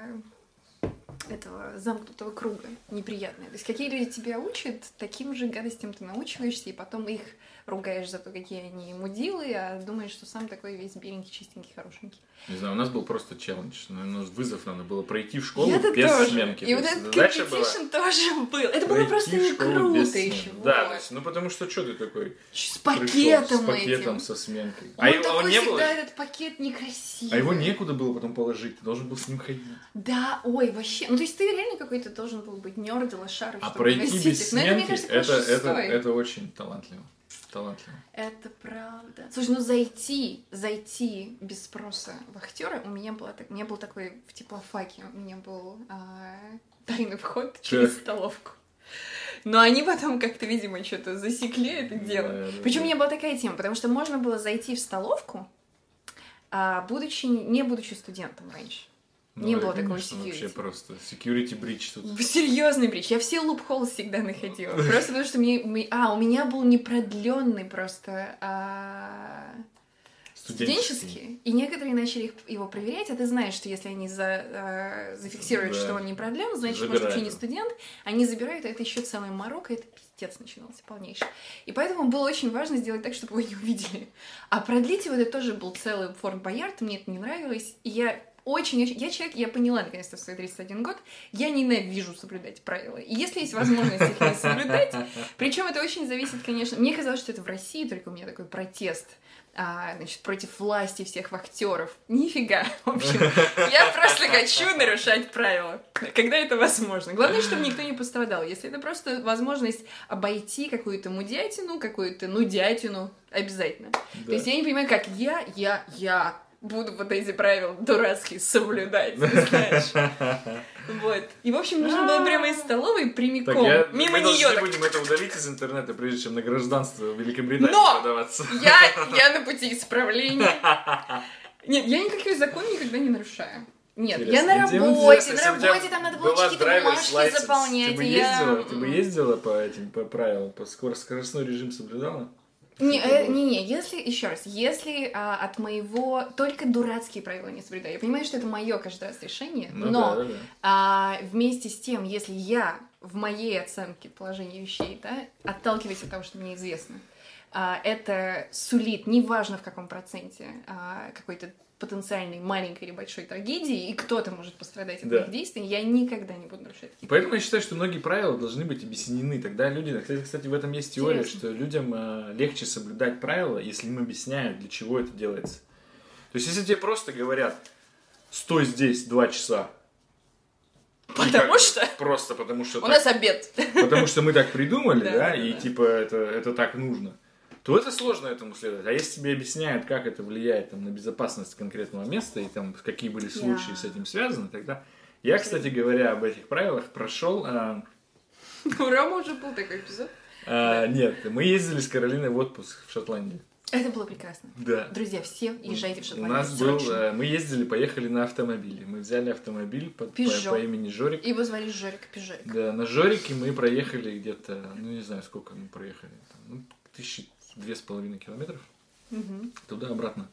этого замкнутого круга неприятное. То есть какие люди тебя учат, таким же гадостям ты научиваешься, и потом их ругаешь за то, какие они мудилы, а думаешь, что сам такой весь беленький, чистенький, хорошенький. Не знаю, у нас был просто челлендж. Ну, вызов надо было пройти в школу Это без тоже. сменки. И вот этот competition тоже был. Это было просто не круто еще. Да, то есть, ну потому что что ты такой С пакетом с пакетом, со сменкой. А, его- не было, этот пакет некрасивый. а его некуда было потом положить, ты должен был с ним ходить. Да, ой, вообще. Ну, то есть ты реально какой-то должен был быть нерд, лошар, А пройти без сменки, кажется, это, это, это очень талантливо. Талантливо. Это правда. Слушай, ну зайти, зайти без спроса в актера у меня была так, меня был такой в теплофаке, у меня был а, тайный вход через столовку. Но они потом как-то, видимо, что-то засекли это дело. Да, да, Причем да. у меня была такая тема, потому что можно было зайти в столовку, а, будучи, не будучи студентом раньше. Не Ну, было это, такого конечно, вообще security. просто security breach тут. Серьезный брич. Я все лупхолы всегда находила. Просто потому что мне... А, у меня был непродленный просто а, студенческий. И некоторые начали их- его проверять, а ты знаешь, что если они за, а, зафиксируют, Да. что он не продлен, значит, может, Забирают вообще не студент. Они забирают, а это еще целый Марокко, это пиздец начинался полнейший. И поэтому было очень важно сделать так, чтобы его не увидели. А продлить его, это тоже был целый Форт Боярд, мне это не нравилось. И я очень-очень... Я человек, я поняла наконец-то в свои 31 год, я ненавижу соблюдать правила. И если есть возможность их не соблюдать, причем это очень зависит, конечно... Мне казалось, что это в России только у меня такой протест а, значит, против власти всех актеров. Нифига. В общем, я просто хочу нарушать правила, когда это возможно. Главное, чтобы никто не пострадал. Если это просто возможность обойти какую-то мудятину, какую-то нудятину, обязательно. То Да. есть я не понимаю, как я, я, я буду вот эти правила дурацкие соблюдать, знаешь. Вот. И, в общем, нужно было прямо из столовой прямиком, мимо мы нее. должны будем это удалить из интернета, прежде чем на гражданство Великобритании Но! подаваться. Я, я на пути исправления. Нет, я никакой закон никогда не нарушаю. Нет, я на работе, на работе там надо было какие-то бумажки license, заполнять. Ты бы я- ездила, ты бы ездила по этим по правилам, по скор- скоростной режим соблюдала? Не, Что э, не, не, если, еще раз, если а, от моего, только дурацкие правила не соблюдаю. Я понимаю, что это мое каждый раз решение, Ну но да, да, да. а, вместе с тем, если я в моей оценке положения вещей, да, отталкиваясь от того, что мне известно, а, это сулит, неважно в каком проценте, а, какой-то потенциальной маленькой или большой трагедии, и кто-то может пострадать от Да. моих действий, я никогда не буду нарушать. И Поэтому я считаю, что многие правила должны быть объяснены. Тогда люди, кстати, кстати, в этом есть теория, Интересно. что людям э, легче соблюдать правила, если им объясняют, для чего это делается. То есть, если тебе просто говорят, стой здесь два часа. Потому как что Просто потому что у так нас обед. Потому что мы так придумали, Да, да, да, и да. типа это, это так нужно, то это сложно этому следовать. А если тебе объясняют, как это влияет там, на безопасность конкретного места и там какие были случаи Я- с этим связаны, тогда я, кстати говоря, об этих правилах прошел. а, У Ромы уже был такой эпизод. а, нет, мы ездили с Каролиной в отпуск в Шотландию. Это было прекрасно. Да. Друзья, все езжайте в У Шотландию. нас был, срочно. э, мы ездили, поехали на автомобиле. Мы взяли автомобиль по, по- по имени Жорик. Его звали Жорик Пижорик. Да, на Жорике мы проехали где-то, ну не знаю, сколько мы проехали, там, ну, тысячи две с половиной километров Мгм. туда-обратно.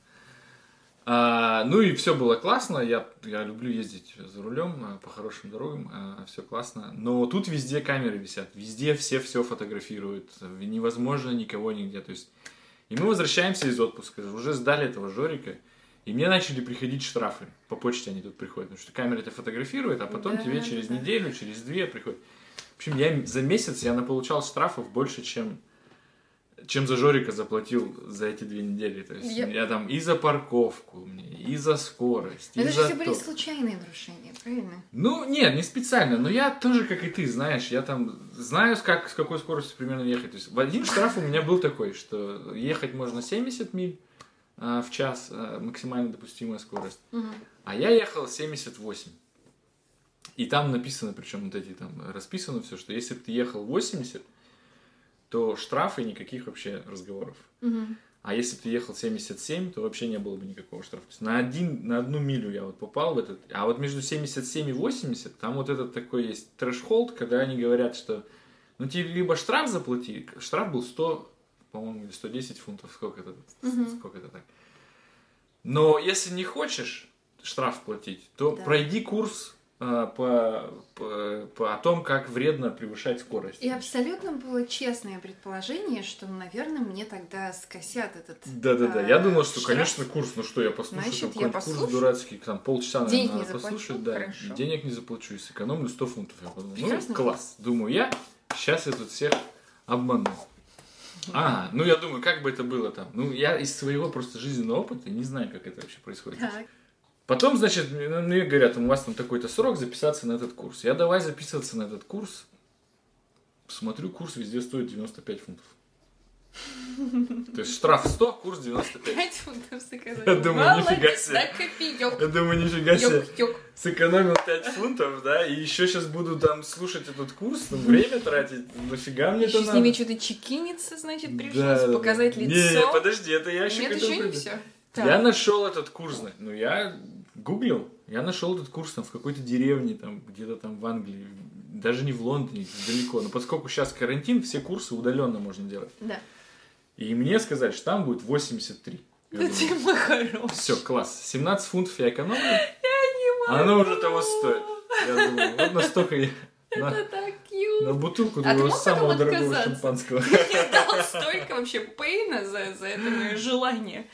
А, ну и все было классно, я, я люблю ездить за рулем а, по хорошим дорогам, все классно. Но тут везде камеры висят, везде все все фотографируют, невозможно никого нигде. То есть, и мы возвращаемся из отпуска, уже сдали этого Жорика, и мне начали приходить штрафы. По почте они тут приходят, потому что камера это фотографирует, а потом Да, тебе через да. неделю, через две приходит. В общем, я за месяц я наполучал штрафов больше, чем чем за Жорика заплатил за эти две недели. То есть Я- я, там и за парковку мне, и за скорость, Но и это же все были случайные нарушения, правильно? Ну, нет, не специально, но я тоже, как и ты, знаешь, я там знаю, с, как, с какой скоростью примерно ехать. То есть в один штраф у меня был такой, что ехать можно 70 миль а, в час, а, максимально допустимая скорость, Мгм. а я ехал 78. И там написано, причем вот эти там расписано все, что если бы ты ехал 80, то штрафы никаких вообще разговоров. А если бы ты ехал 77, то вообще не было бы никакого штрафа. То есть на, один, на одну милю я вот попал в этот. А вот между 77 и 80, там вот этот такой есть трэш-холд, когда они говорят, что ну тебе либо штраф заплати, штраф был 100, по-моему, или 110 фунтов, сколько это, Мгм. сколько это так. Но если не хочешь штраф платить, то Да. пройди курс по, по, по- о том, как вредно превышать скорость. И абсолютно было честное предположение, что, наверное, мне тогда скосят этот Да-да-да, а, я думал, что, штраф. конечно, курс, ну что, я послушаю Значит, там я какой-нибудь курс послушаю. дурацкий, там полчаса, наверное, Денег не надо послушать, да, хорошо. денег не заплачу и сэкономлю 100 фунтов. Я подумал, Прекрасно. ну, класс, думаю я, сейчас я тут всех обману. А, ну я думаю, как бы это было там. Ну, я из своего просто жизненного опыта не знаю, как это вообще происходит. Так. Потом, значит, мне мне говорят, у вас там такой-то срок записаться на этот курс. Я давай записываться на этот курс. Смотрю, курс везде стоит 95 фунтов. То есть штраф 100, курс 95. Пять фунтов сэкономил. Я думаю, нифига себе. Я думаю, нифига себе. Сэкономил 5 фунтов, да, и еще сейчас буду там слушать этот курс, ну, время тратить. Нафига мне это Еще с надо? ними что-то чекиниться, значит, пришлось да, показать Не, лицо. подожди, это я еще Нет, еще не все. Я нашел этот курс, ну я гуглил, я нашел этот курс там в какой-то деревне, там где-то там в Англии, даже не в Лондоне, далеко. Но поскольку сейчас карантин, все курсы удаленно можно делать. Да. И мне сказали, что там будет 83. Я Да ты мой хороший. все, класс. 17 фунтов я экономлю, не а оно уже того стоит. Я думаю, вот настолько я на, Это так cute. на бутылку А ты твоего мог самого дорогого шампанского. Мне дал столько вообще пейна за, за это мое желание.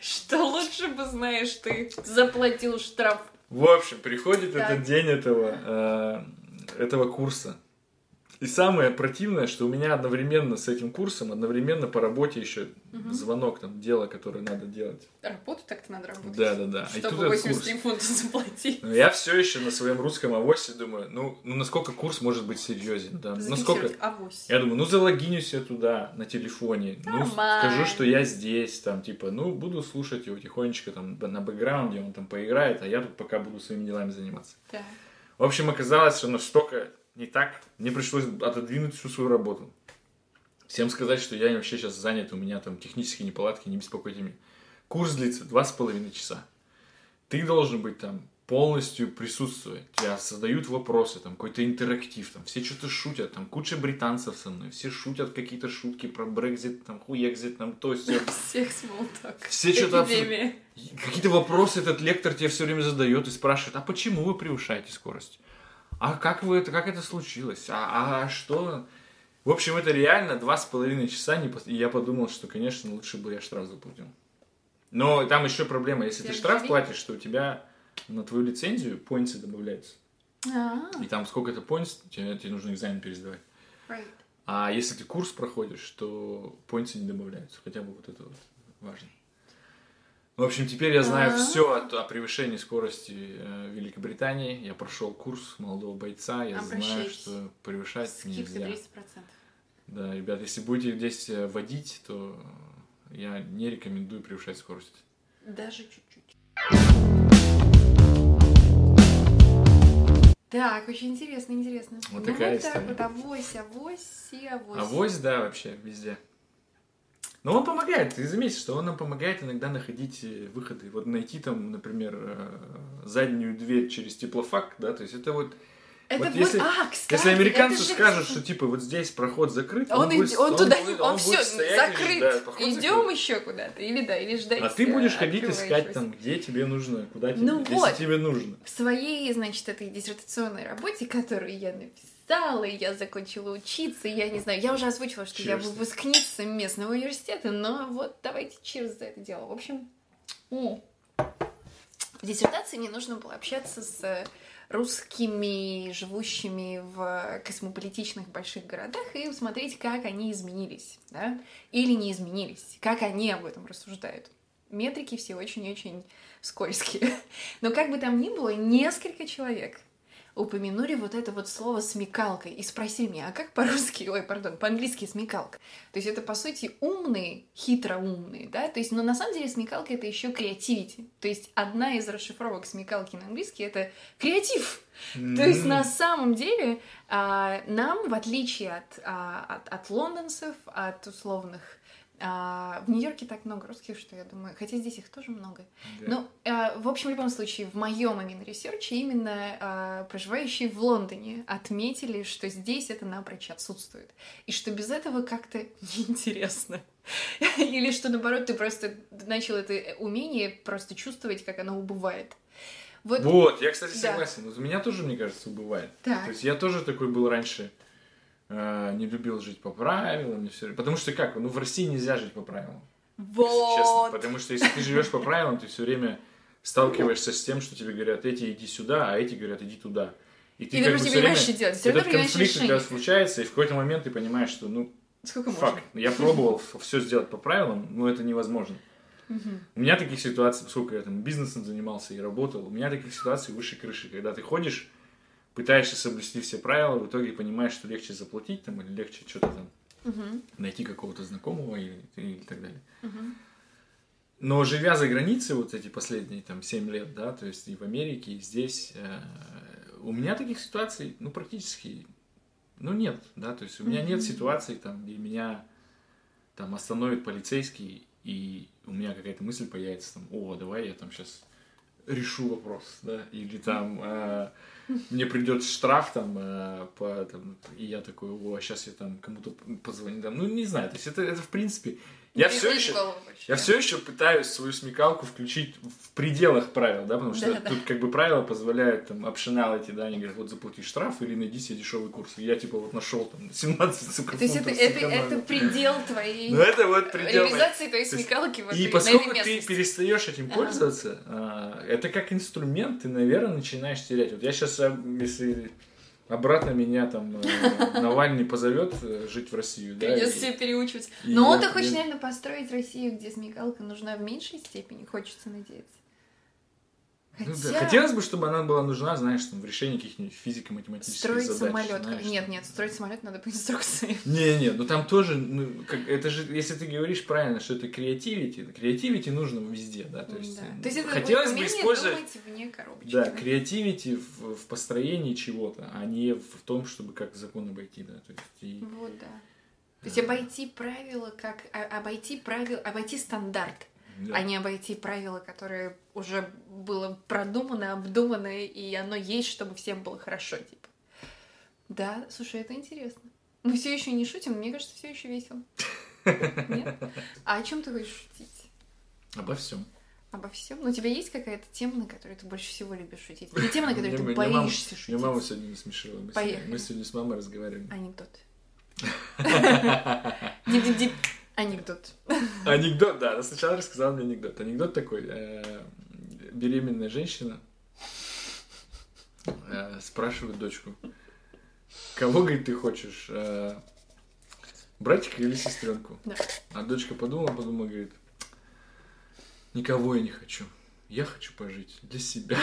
Что лучше бы, знаешь, ты заплатил штраф. В общем, приходит Так. этот день этого, э, этого курса. И самое противное, что у меня одновременно с этим курсом, одновременно по работе еще звонок, там, дело, которое надо делать. Работу так-то надо работать. Да, да, да. Чтобы этот 83 курс. фунта заплатить. Но я все еще на своем русском авосе думаю, ну, ну насколько курс может быть серьезен, да? Насколько... Авось. Я думаю, ну залогинюсь я туда на телефоне, ну Нормально. скажу, что я здесь, там, типа, ну буду слушать его тихонечко там на бэкграунде, он там поиграет, а я тут пока буду своими делами заниматься. Так. В общем, оказалось, что настолько не так, мне пришлось отодвинуть всю свою работу. Всем сказать, что я вообще сейчас занят, у меня там технические неполадки, не беспокойте меня. Курс длится два с половиной часа. Ты должен быть там полностью присутствовать. Тебя задают вопросы, там какой-то интерактив, там все что-то шутят, там куча британцев со мной, все шутят какие-то шутки про Брекзит, там хуекзит, там то все. Всех смолток. Все что-то. Какие-то вопросы этот лектор тебе все время задает и спрашивает, а почему вы превышаете скорость? А как вы это, как это случилось? А, а что? В общем, это реально два с половиной часа, не и я подумал, что, конечно, лучше бы я штраф заплатил. Но там еще проблема, если ты Тебя штраф платишь, то у тебя на твою лицензию поинты добавляются. А, И там сколько-то поинтс, тебе, тебе нужно экзамен пересдавать. right. А если ты курс проходишь, то поинты не добавляются. Хотя бы вот это вот важно. В общем, теперь я знаю А. все о, о превышении скорости э, Великобритании. Я прошел курс молодого бойца. Я знаю, что превышать Скидка нельзя. 30%. Да, ребят, если будете здесь э, водить, то я не рекомендую превышать скорость. Даже чуть-чуть. Так, очень интересно, интересно. Вот ну, такая вот так история. вот, авось, авось авось. Авось, да, вообще, везде. Но он помогает, ты заметишь, что он нам помогает иногда находить э, выходы. Вот найти там, например, э, заднюю дверь через теплофак, да, то есть это вот... Это вот если- а, кстати, Если американцу это же- скажут, что типа вот здесь проход закрыт, Он, будет, иди- он туда будет- не... Он, будет все, стоять и закрыт. проход Идем закрыт. еще куда-то. Или да, или ждать. А ты э, будешь ходить искать там, где тебе нужно, куда тебе, Ну если вот. тебе нужно. В своей, значит, этой диссертационной работе, которую я написала, и я закончила учиться, и я не знаю, я уже озвучила, что я Cheers. выпускница местного университета, но вот давайте cheers за это дело. В общем, м, в диссертации мне нужно было общаться с русскими, живущими в космополитичных больших городах, и смотреть, как они изменились, да, или не изменились, как они об этом рассуждают. Метрики все очень-очень скользкие. Но как бы там ни было, несколько человек упомянули вот это вот слово смекалка и спросили меня, а как по-русски, ой, пардон, по-английски смекалка? То есть это, по сути, умные, хитроумные, да? То есть, но на самом деле смекалка — это еще креативити. То есть одна из расшифровок смекалки на английский — это креатив. То есть на самом деле а, нам, в отличие от, а, от, от лондонцев, от условных... а, в Нью-Йорке так много русских, что я думаю, хотя здесь их тоже много. Да. Ну, э, в общем, в любом случае, в моем именно research е именно э, проживающие в Лондоне отметили, что здесь это напрочь отсутствует. И что без этого как-то неинтересно. Или что, наоборот, ты просто начал это умение просто чувствовать, как оно убывает. Вот, Вот, я, кстати, Да. согласен. Вот у меня тоже, мне кажется, бывает. Так. То есть я тоже такой был раньше, не любил жить по правилам, и всё. потому что как, ну в России нельзя жить по правилам, если честно. вот. Потому что если ты живешь по правилам, ты все время сталкиваешься с тем, что тебе говорят, эти иди сюда, а эти говорят, иди туда. И ты И ты просто не понимаешь, что делать. Все Этот конфликт у тебя решение. случается, и в какой-то момент ты понимаешь, что, ну, Сколько можно? факт, я пробовал все сделать по правилам, но это невозможно. У меня таких ситуаций, поскольку я там бизнесом занимался и работал, у меня таких ситуаций выше крыши, когда ты ходишь, пытаешься соблюсти все правила, в итоге понимаешь, что легче заплатить там, или легче что-то там Мгм. найти какого-то знакомого или, или так далее. Мгм. Но живя за границей вот эти последние там 7 лет, да, то есть и в Америке, и здесь, э, у меня таких ситуаций, ну, практически, ну, нет, да, то есть у меня нет Мгм. ситуаций, там, где меня там остановит полицейский, и у меня какая-то мысль появится, там, о, давай я там сейчас решу вопрос, да, или там э, мне придет штраф там, э, по, там, и я такой, о, сейчас я там кому-то позвоню, там, ну, не знаю, то есть это, это в принципе, я все еще, голову я все еще пытаюсь свою смекалку включить в пределах правил, да, потому что Да-да-да. тут как бы правила позволяют там optionality, да, они говорят, вот заплати штраф или найди себе дешевый курс. И я типа вот нашел там 17 сука, То есть это, это, это предел твоей Ну это вот предел. реализации твоей То есть- смекалки в И поскольку ты перестаешь этим Ага. пользоваться, а, это как инструмент, ты, наверное, начинаешь терять. Вот я сейчас, если обратно меня там э, Навальный позовет э, жить в Россию, да, Придется и- все переучиваться. и Но хочешь, я- наверное, построить Россию, где смекалка нужна в меньшей степени, хочется надеяться. Ну Хотя... да, Хотелось бы, чтобы она была нужна, знаешь, там, в решении каких-нибудь физико-математических Строить задач. самолет. знаешь, Нет, нет, строить самолет надо по инструкции. Не-не, ну там тоже, ну, как, это же, если ты говоришь правильно, что это креативити, креативити нужно везде, да, то есть, Да. э, То есть это хотелось бы использовать, вне коробочки. да, креативити в, в построении чего-то, а не в том, чтобы как закон обойти, да, то есть, и- Вот, да. То есть обойти правила, как а- обойти правила, обойти стандарт, да. а не обойти правила, которые уже было продумано, обдумано, и оно есть, чтобы всем было хорошо, типа. Да, слушай, это интересно. Мы все еще не шутим, мне кажется, все еще весело. Нет? А о чем ты хочешь шутить? обо всем. Обо всем? Ну, у тебя есть какая-то тема, на которой ты больше всего любишь шутить? Или тема, на которой ты боишься шутить? Меня мама сегодня сегодня, Поехали. мы сегодня с мамой разговаривали. Анекдот. Дип-дип-дип. Анекдот. Анекдот, да, она сначала рассказала мне анекдот. Анекдот такой, э, беременная женщина э, спрашивает дочку, кого, говорит, ты хочешь, э, братика или сестренку? Да. А дочка подумала, подумала, говорит, никого я не хочу. Я хочу пожить для себя.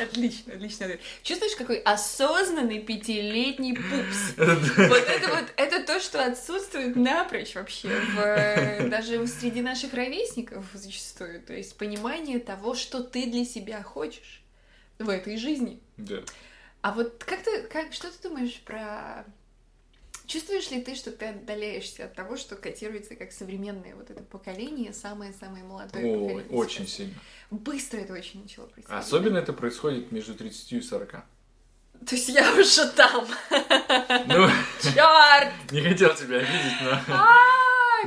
Отлично, отлично. Чувствуешь, какой осознанный пятилетний пупс? Вот это вот, это то, что отсутствует напрочь вообще, в, даже среди наших ровесников зачастую. То есть понимание того, что ты для себя хочешь в этой жизни. Да. А вот как ты, как, что ты думаешь про... Чувствуешь ли ты, что ты отдаляешься от того, что котируется как современное вот это поколение, самое-самое молодое Ой, поколение? очень сейчас? сильно. Быстро это очень начало происходить. Особенно это происходит между 30 и 40. То есть я уже там. Ну, Черт! не хотел тебя обидеть, но...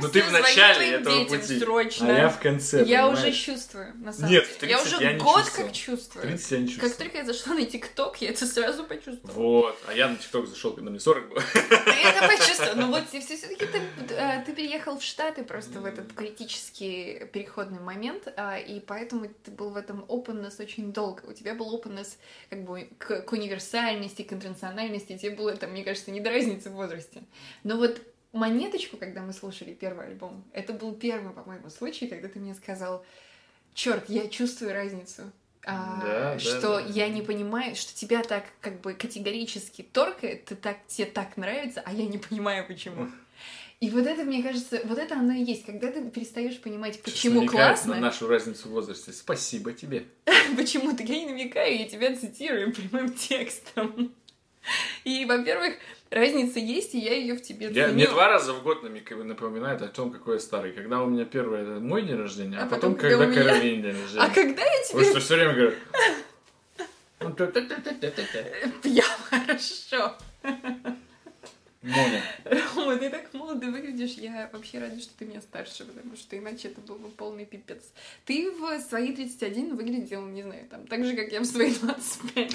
Ну, ты в начале этого детям пути, срочно. а я в конце, Я уже понимаешь? чувствую, на самом Нет, деле. в 30 я уже я не год чувствовал. как чувствую. 30 я не чувствую. Как только я зашла на ТикТок, я это сразу почувствовала. Вот, а я на ТикТок зашел, когда мне 40 было. Ты это почувствовала. Ну вот все таки ты, э, ты переехал в Штаты просто в этот критический переходный момент, а, и поэтому ты был в этом openness очень долго. У тебя был openness как бы к, к универсальности, к интернациональности. Тебе было там, мне кажется, не до разницы в возрасте. Но вот монеточку, когда мы слушали первый альбом, это был первый, по-моему, случай, когда ты мне сказал, черт, я чувствую разницу. А, Да, да, что да. я не понимаю, что тебя так как бы категорически торкает, ты так, тебе так нравится, а я не понимаю почему. И вот это, мне кажется, вот это оно и есть, когда ты перестаешь понимать, Сейчас почему намекает классно, на нашу разницу в возрасте. Спасибо тебе. почему ты, я не намекаю, я тебя цитирую прямым текстом. И, во-первых, разница есть, и я ее в тебе Я, мне два раза в год напоминает о том, какой я старый. Когда у меня первый мой день рождения, а, А потом, потом, когда когда меня. Каролин день А рождения. когда я Потому тебе что все время говорю... Пьям хорошо. Рома, ты так молодо выглядишь. Я вообще рада, что ты меня старше, потому что иначе это был бы полный пипец. Ты в свои 31 выглядел, не знаю, там, так же, как я в свои 25.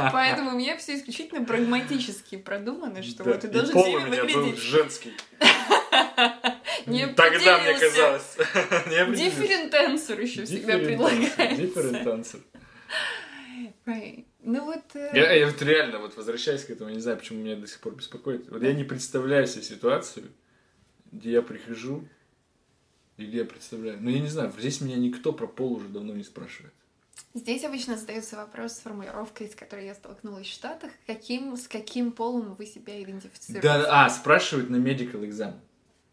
Поэтому у меня все исключительно прагматически продумано, что вот ты должен всеми меня был выглядеть. женский. Не Тогда мне казалось. Different answer еще всегда предлагается. answer, Different answer. Right. Ну вот... э, Я, я вот реально, вот возвращаясь к этому, я не знаю, почему меня до сих пор беспокоит. Вот я не представляю себе ситуацию, где я прихожу, и где я представляю. Ну, я не знаю, здесь меня никто про пол уже давно не спрашивает. Здесь обычно задается вопрос с формулировкой, с которой я столкнулась в Штатах. Каким, с каким полом вы себя идентифицируете? Да, да, а, спрашивают на medical exam.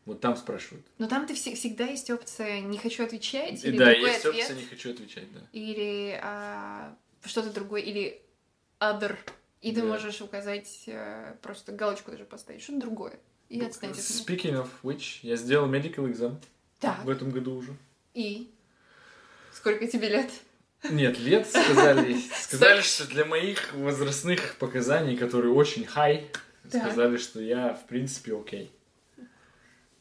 Вот там спрашивают. Но там ты вс- всегда есть опция «не хочу отвечать» или да, другой есть ответ, опция, не хочу отвечать, да. или а, что-то другое, или other. И ты Да. можешь указать, э, просто галочку даже поставить, что-то другое. И отстать от меня. Speaking of which, я сделал medical exam Так, в этом году уже. и? Сколько тебе лет? Нет, лет сказали. Сказали, что для моих возрастных показаний, которые очень Так. сказали, что я, в принципе, окей.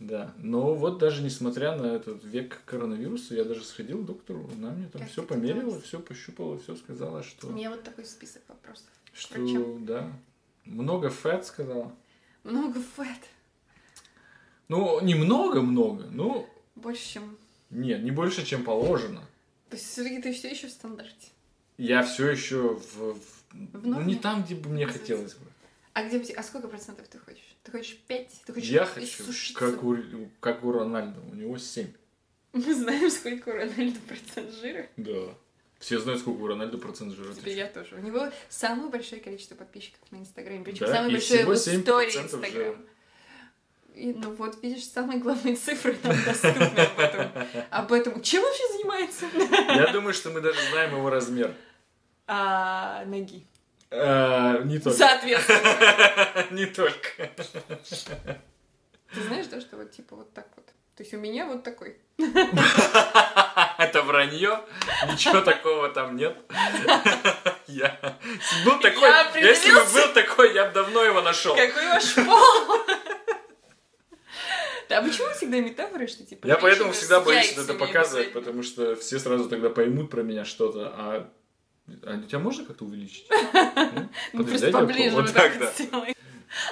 Да. Но вот даже несмотря на этот век коронавируса, я даже сходил к доктору, она мне там Как все померила, все пощупала, все сказала, что, У меня вот такой список вопросов. что врачам. да. Много фэт сказала. Много фэт. Ну, немного-много, ну, Больше, чем... нет, не больше, чем положено. То есть все-таки ты все еще в стандарте. Я все еще в, в- В ну, не там, где бы мне хотелось бы. А где А сколько процентов ты хочешь? Ты хочешь 5? Ты хочешь Я хочу, как у, как у Рональда, у него 7. Мы знаем, сколько у Рональда процент жира. Да. Все знают, сколько у Рональда процент жира. Теперь я тоже. У него самое большое количество подписчиков на Инстаграме. Причем Да, самое большое в истории 7% Инстаграма. И, ну вот, видишь, самые главные цифры нам доступны об этом. Об этом. Чем вообще занимается? Я думаю, что мы даже знаем его размер. А, ноги. А, Не только. Соответственно. Не только. Ты знаешь, да, что вот типа вот так вот. То есть у меня вот такой. Это вранье. Ничего такого там нет. Я был такой. Я Если бы был такой, я бы давно его нашел. Какой ваш пол? Да, а почему всегда метафоры, что типа Я поэтому всегда боюсь это показывать, потому что все сразу тогда поймут про меня что-то, а а тебя можно как-то увеличить? Ну, просто поближе вот так, сделай.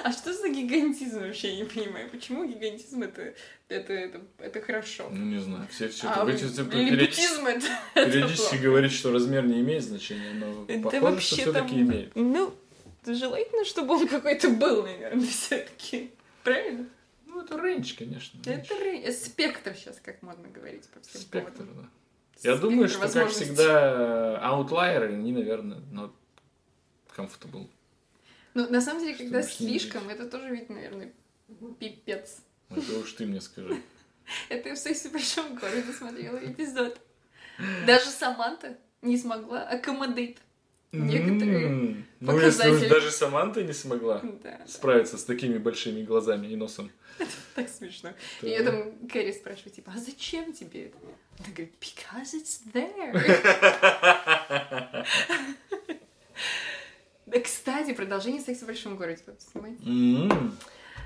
А что за гигантизм вообще, я не понимаю. Почему гигантизм это, это, это, это хорошо? Ну, не знаю, все все А периодически, лимитизм это, это периодически говорит, что размер не имеет значения, но Это похоже, что там, все-таки имеет. Ну, желательно, чтобы он какой-то был, наверное, все-таки. Правильно? Ну, это рейндж, конечно. рейндж. Это рей- спектр сейчас, как модно говорить по всем Спектр, поводам. да. Я думаю, что, как всегда, аутлайеры, они, наверное, not comfortable. Ну, на самом деле, Что когда слишком, это тоже ведь, наверное, пипец. Это уж ты мне скажи. Это я в «Сексе в большом городе» смотрела эпизод. Даже Саманта не смогла аккомодейт. Некоторые Ну, если уж даже Саманта не смогла справиться с такими большими глазами и носом. так смешно. И там Кэрри спрашивает, типа, а зачем тебе это? Она говорит, because it's there. Да, кстати, продолжение «Секса в большом городе» будут снимать. М,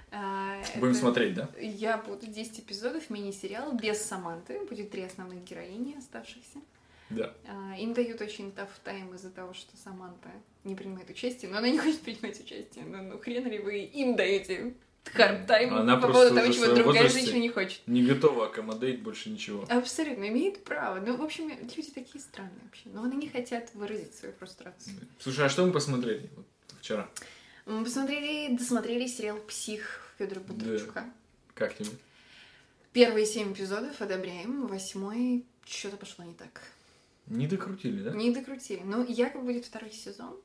А, Будем это- смотреть, да? Я буду 10 эпизодов мини-сериал без Саманты. Будет три основных героини оставшихся. Да. А, Им дают очень tough тайм из-за того, что Саманта не принимает участие, но она не хочет принимать участие. Ну, ну хрен ли вы им даете hard тайм Она по поводу того, чего другая женщина не хочет. Не готова аккомодейт больше ничего. Абсолютно, имеет право. Ну, в общем, люди такие странные вообще. Но они не хотят выразить свою фрустрацию. Слушай, а что мы посмотрели вот вчера? Мы посмотрели, досмотрели сериал «Псих» Федора Бондарчука. Как тебе? Первые семь эпизодов одобряем, восьмой что-то пошло не так. Не докрутили, да? Не докрутили. Ну, якобы будет второй сезон.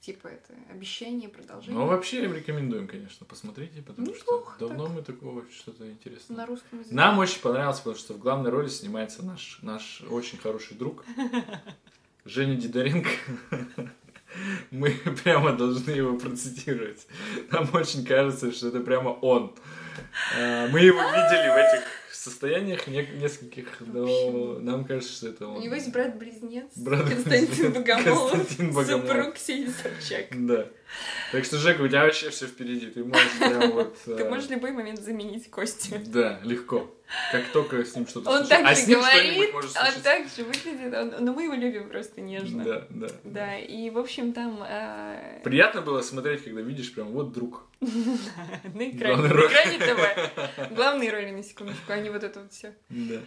Типа это обещание, продолжение. Ну, вообще рекомендуем, конечно, посмотрите, потому Неплохо что давно мы такого что-то интересного. На русском языке. Нам очень понравилось, потому что в главной роли снимается наш, наш очень хороший друг Женя Дидоренко. Мы прямо должны его процитировать. Нам очень кажется, что это прямо он. А, Мы его видели в этих состояниях не- нескольких, но нам кажется, что это он. У него есть брат-близнец. Брат-близнец Константин Богомолов. Константин Богомолов. Супруг Ксении Собчак. Да. Так что, Жека, у тебя вообще все впереди. Ты можешь прям вот... Ты э, можешь в любой момент заменить Костю. Да, легко. Как только с ним что-то Он так А же говорит, он так же выглядит, но мы его любим просто нежно. Да, да. Да, и, в общем, там э, Приятно было смотреть, когда видишь прям вот друг. на экране, на экране ТВ. Главные роли, на секундочку, а не вот это вот все. Да.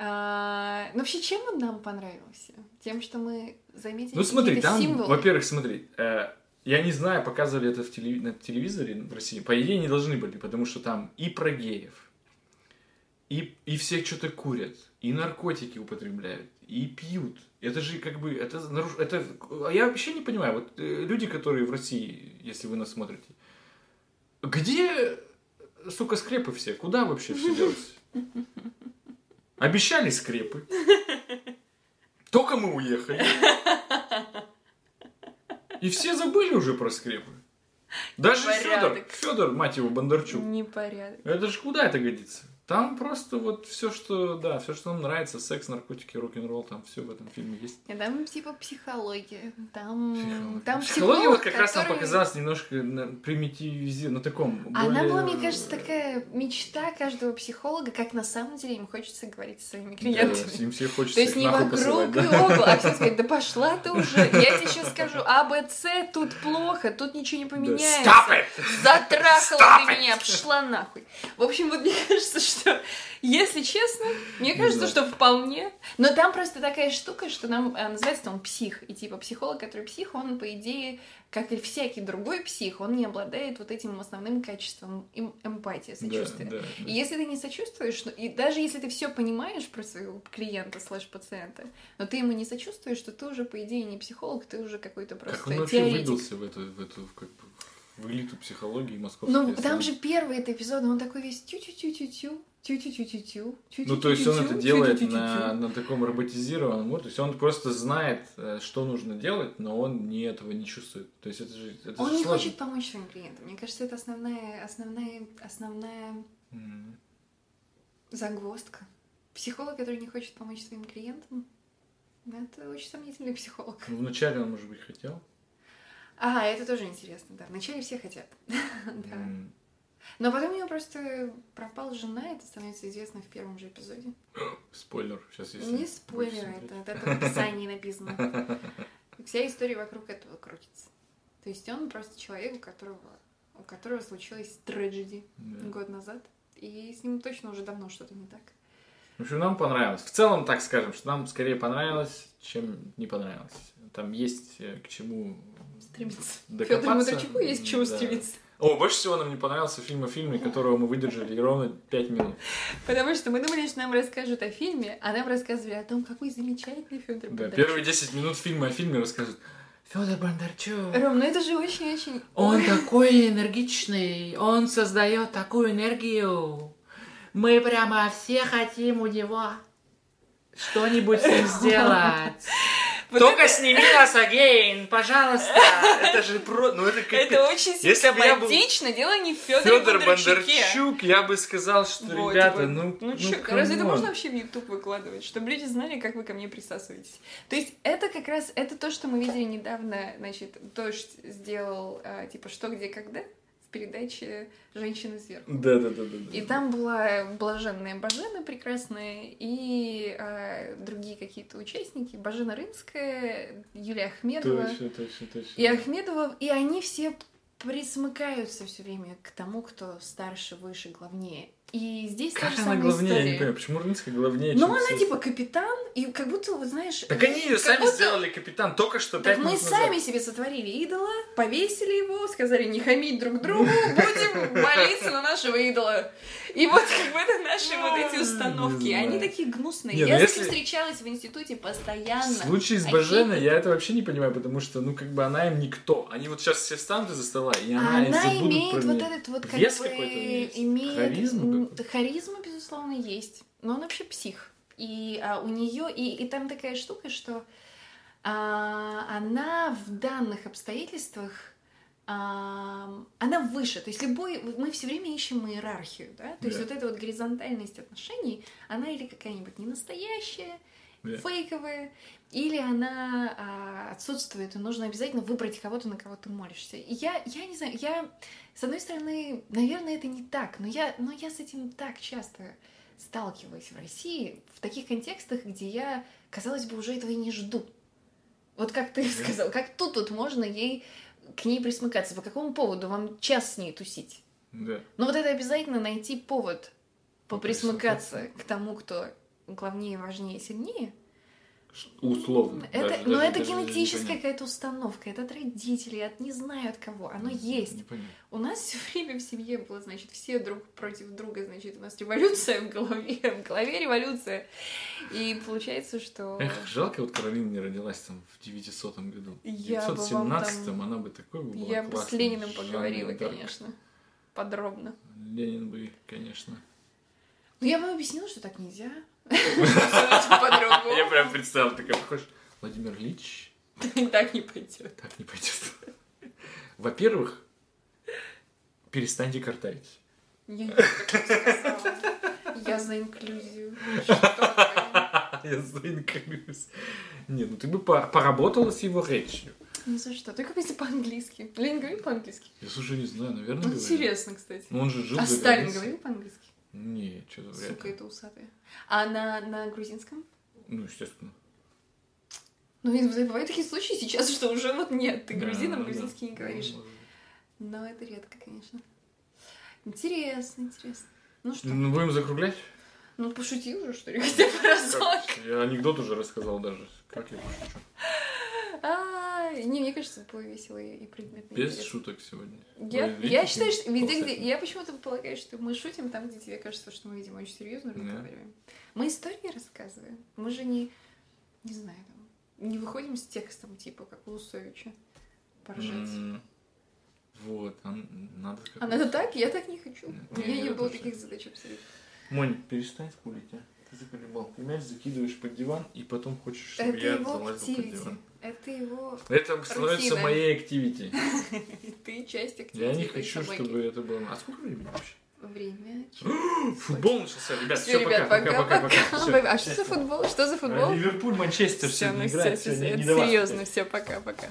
А, ну, вообще, чем он нам понравился? Тем, что мы заметили Ну смотри, там, символы. во-первых, смотри, э, я не знаю, показывали это в телеви- на телевизоре в России. По идее, не должны были, потому что там и про геев, и, и все что-то курят, и наркотики употребляют, и пьют. Это же как бы, это, наруш- это, а я вообще не понимаю, вот э, люди, которые в России, если вы нас смотрите, где, сука, скрепы все? Куда вообще все делось? Обещали скрепы. Только мы уехали. И все забыли уже про скрепы. Даже Федор. Федор, мать его, Бондарчук. Непорядок. Это же куда это годится? Там просто вот все, что, да, все, что нам нравится, секс, наркотики, рок-н-ролл, там все в этом фильме есть. И Там типа психология, там, Психология. там Психология вот как раз нам который- показалась немножко на примитивизе, на таком Она более- была, мне кажется, такая мечта каждого психолога, как на самом деле им хочется говорить со своими Да, клиентами. им все хочется То есть не вокруг посылать, и да? около, а все сказать, да пошла ты уже, я тебе сейчас скажу, А, Б, С, тут плохо, тут ничего не Да, поменяется. Stop it! Затрахала Stop ты it! меня, пошла нахуй. В общем, вот мне кажется, что, если честно, мне Не кажется, что вполне. Но там просто такая штука, что нам э, называется он псих. И типа психолог, который псих, он, по идее, как и всякий другой псих, он не обладает вот этим основным качеством эм- эмпатии, Да, сочувствия. да, И да. если ты не сочувствуешь, ну, и даже если ты все понимаешь про своего клиента слэш пациента, но ты ему не сочувствуешь, то ты уже, по идее, не психолог, ты уже какой-то просто Как он вообще теоретик. выбился в эту, в эту как бы, в элиту психологии московской? Ну, там же первый этот эпизод, он такой весь тю-тю-тю-тю-тю, тю-тю-тю-тю-тю, Ну, то есть он это делает на, на таком роботизированном уровне. То есть он просто знает, э, что нужно делать, но он не этого не чувствует. То есть это же, это Он же не сложно. хочет помочь своим клиентам. Мне кажется, это основная, основная, основная М. загвоздка. Психолог, который не хочет помочь своим клиентам, это очень сомнительный психолог. Ну, вначале он, может быть, хотел. А, это тоже интересно, да. Вначале все хотят. Да. Но потом у него просто пропала жена, это становится известно в первом же эпизоде. Спойлер. Сейчас если Не спойлер, это, это в описании написано. Вся история вокруг этого крутится. То есть он просто человек, у которого, у которого случилась трагедия Да. год назад, и с ним точно уже давно что-то не так. В общем, нам понравилось. В целом, так скажем, что нам скорее понравилось, чем не понравилось. Там есть э, к чему Стремиться. докопаться. Федору Бондарчуку есть к чему Да. стремиться. О, больше всего нам не понравился фильм о фильме, которого мы выдержали ровно 5 минут. Потому что мы думали, что нам расскажут о фильме, а нам рассказывали о том, какой замечательный Федор Да, Бондарчук. первые 10 минут фильма о фильме рассказывают. Федор Бондарчук. Ром, ну это же очень-очень... Он такой энергичный, он создает такую энергию. Мы прямо все хотим у него что-нибудь с ним сделать. Вот Только это- сними нас, Агейн, пожалуйста. Это же про... Ну это как... Это очень Если бы я был дело не в Федоре Федор Бондарчуке. Бондарчук, я бы сказал, что, Вот, ребята, типа, ну... Ну, чё, разве это можно вообще в YouTube выкладывать, чтобы люди знали, как вы ко мне присасываетесь? То есть это как раз, это то, что мы видели недавно, значит, Дождь сделал, а, типа, что, где, когда передаче «Женщины сверху». Да, да, да, да. И там была блаженная Бажена прекрасная и а, другие какие-то участники. Бажена Рымская, Юлия Ахмедова. Точно, точно, точно. И Ахмедова, и они все присмыкаются все время к тому, кто старше, выше, главнее. И здесь та Как же она самая главнее, я не история. понимаю, почему Рынская главнее, Ну, она все типа капитан, и как будто, вот знаешь... Так они ее сами будто- сделали капитан, только что Так мы назад. сами себе сотворили идола, повесили его, сказали не хамить друг другу, будем молиться на нашего идола. И вот как бы это наши вот эти установки. Они такие гнусные. Ну Я с если- ним встречалась в институте постоянно. В случае с Баженой я это вообще не понимаю, потому что, ну, как бы она им никто. Они вот сейчас все встанут из-за стола, и она, Она забудут имеет про вот этот вот как бы имеет какой-то? харизма безусловно есть, но он вообще псих. И а, у нее и, и там такая штука, что а, она в данных обстоятельствах а, она выше, то есть любой, мы все время ищем иерархию, да, то есть Да. вот эта вот горизонтальность отношений, она или какая-нибудь ненастоящая, Да. фейковая, или она а, отсутствует, и нужно обязательно выбрать кого-то, на кого ты молишься. И я, я не знаю, я, с одной стороны, наверное, это не так, но я, но я с этим так часто сталкиваюсь в России, в таких контекстах, где я, казалось бы, уже этого и не жду. Вот как ты Да. сказал, как тут вот можно ей к ней присмыкаться? По какому поводу вам час с ней тусить? Да. Но вот это обязательно найти повод Поприсмыкаться. к тому, кто главнее, важнее, сильнее. Условно. Это, даже- но даже- это даже генетическая какая-то установка, это от родителей, от не знаю от кого, оно есть. Непонятно. У нас все время в семье было, значит, все друг против друга, значит, у нас революция в голове, в голове революция. И получается, что... Эх, жалко, вот Каролина не родилась там в 900 году. В Я бы вам 917 там- она бы такой бы была Я бы с Лениным поговорила, Дарк. конечно, подробно. Ленин бы, конечно. Ну, я бы объяснила, что так нельзя. Я прям представил, такая похож. Владимир Ильич, Так не пойдет. так не пойдет. Во-первых, перестаньте картавить. Я не. Я за инклюзию. Ты? Я заинкрюсь. Не, ну ты бы по- поработала с его речью. Ни за что. Только если по-английски. Ленин говорил по-английски? Я слушай, не знаю, наверное, Ну, интересно, кстати. Ну, он же жил А за Сталин говорил по-английски? Не, что-то вряд Сука, ли. это усатая. А на, на грузинском? Ну, естественно. Ну, и бывают такие случаи сейчас, что уже вот нет, ты Да, грузином да. грузинский не говоришь. Ну, Но это редко, конечно. Интересно, интересно. Ну что, Ну, будем закруглять? ну пошути уже, что ли, хотя бы разок. Я анекдот уже рассказал даже. Как я пошучу? А, Не, мне кажется, было весело и предметно. Без шуток сегодня. Я, считаю, что везде, где... Я почему-то полагаю, что мы шутим там, где тебе кажется, что мы, видимо, очень серьезно разговариваем. Мы истории рассказываем. Мы же не... Не знаю, там, не выходим с текстом, типа, как у Лусовича. Поржать. Вот, а надо как А надо так? Я так не хочу. У Не, меня не было таких задач абсолютно. Монь, перестань скулить, а. Ты заколебал. Ты мяч закидываешь под диван, и потом хочешь, чтобы Это я залазил под диван. Это его... Это становится Рутина. моей активити. Ты часть активити. Я не хочу, собаки. чтобы это было... А сколько времени вообще? Время. Футбол начался, ребят. Все, Все, ребят, пока, пока, пока, пока. пока. А что за футбол? Что за футбол? Ливерпуль, Манчестер Все, ну сегодня все, играет. все, сегодня не серьезно, все, пока-пока.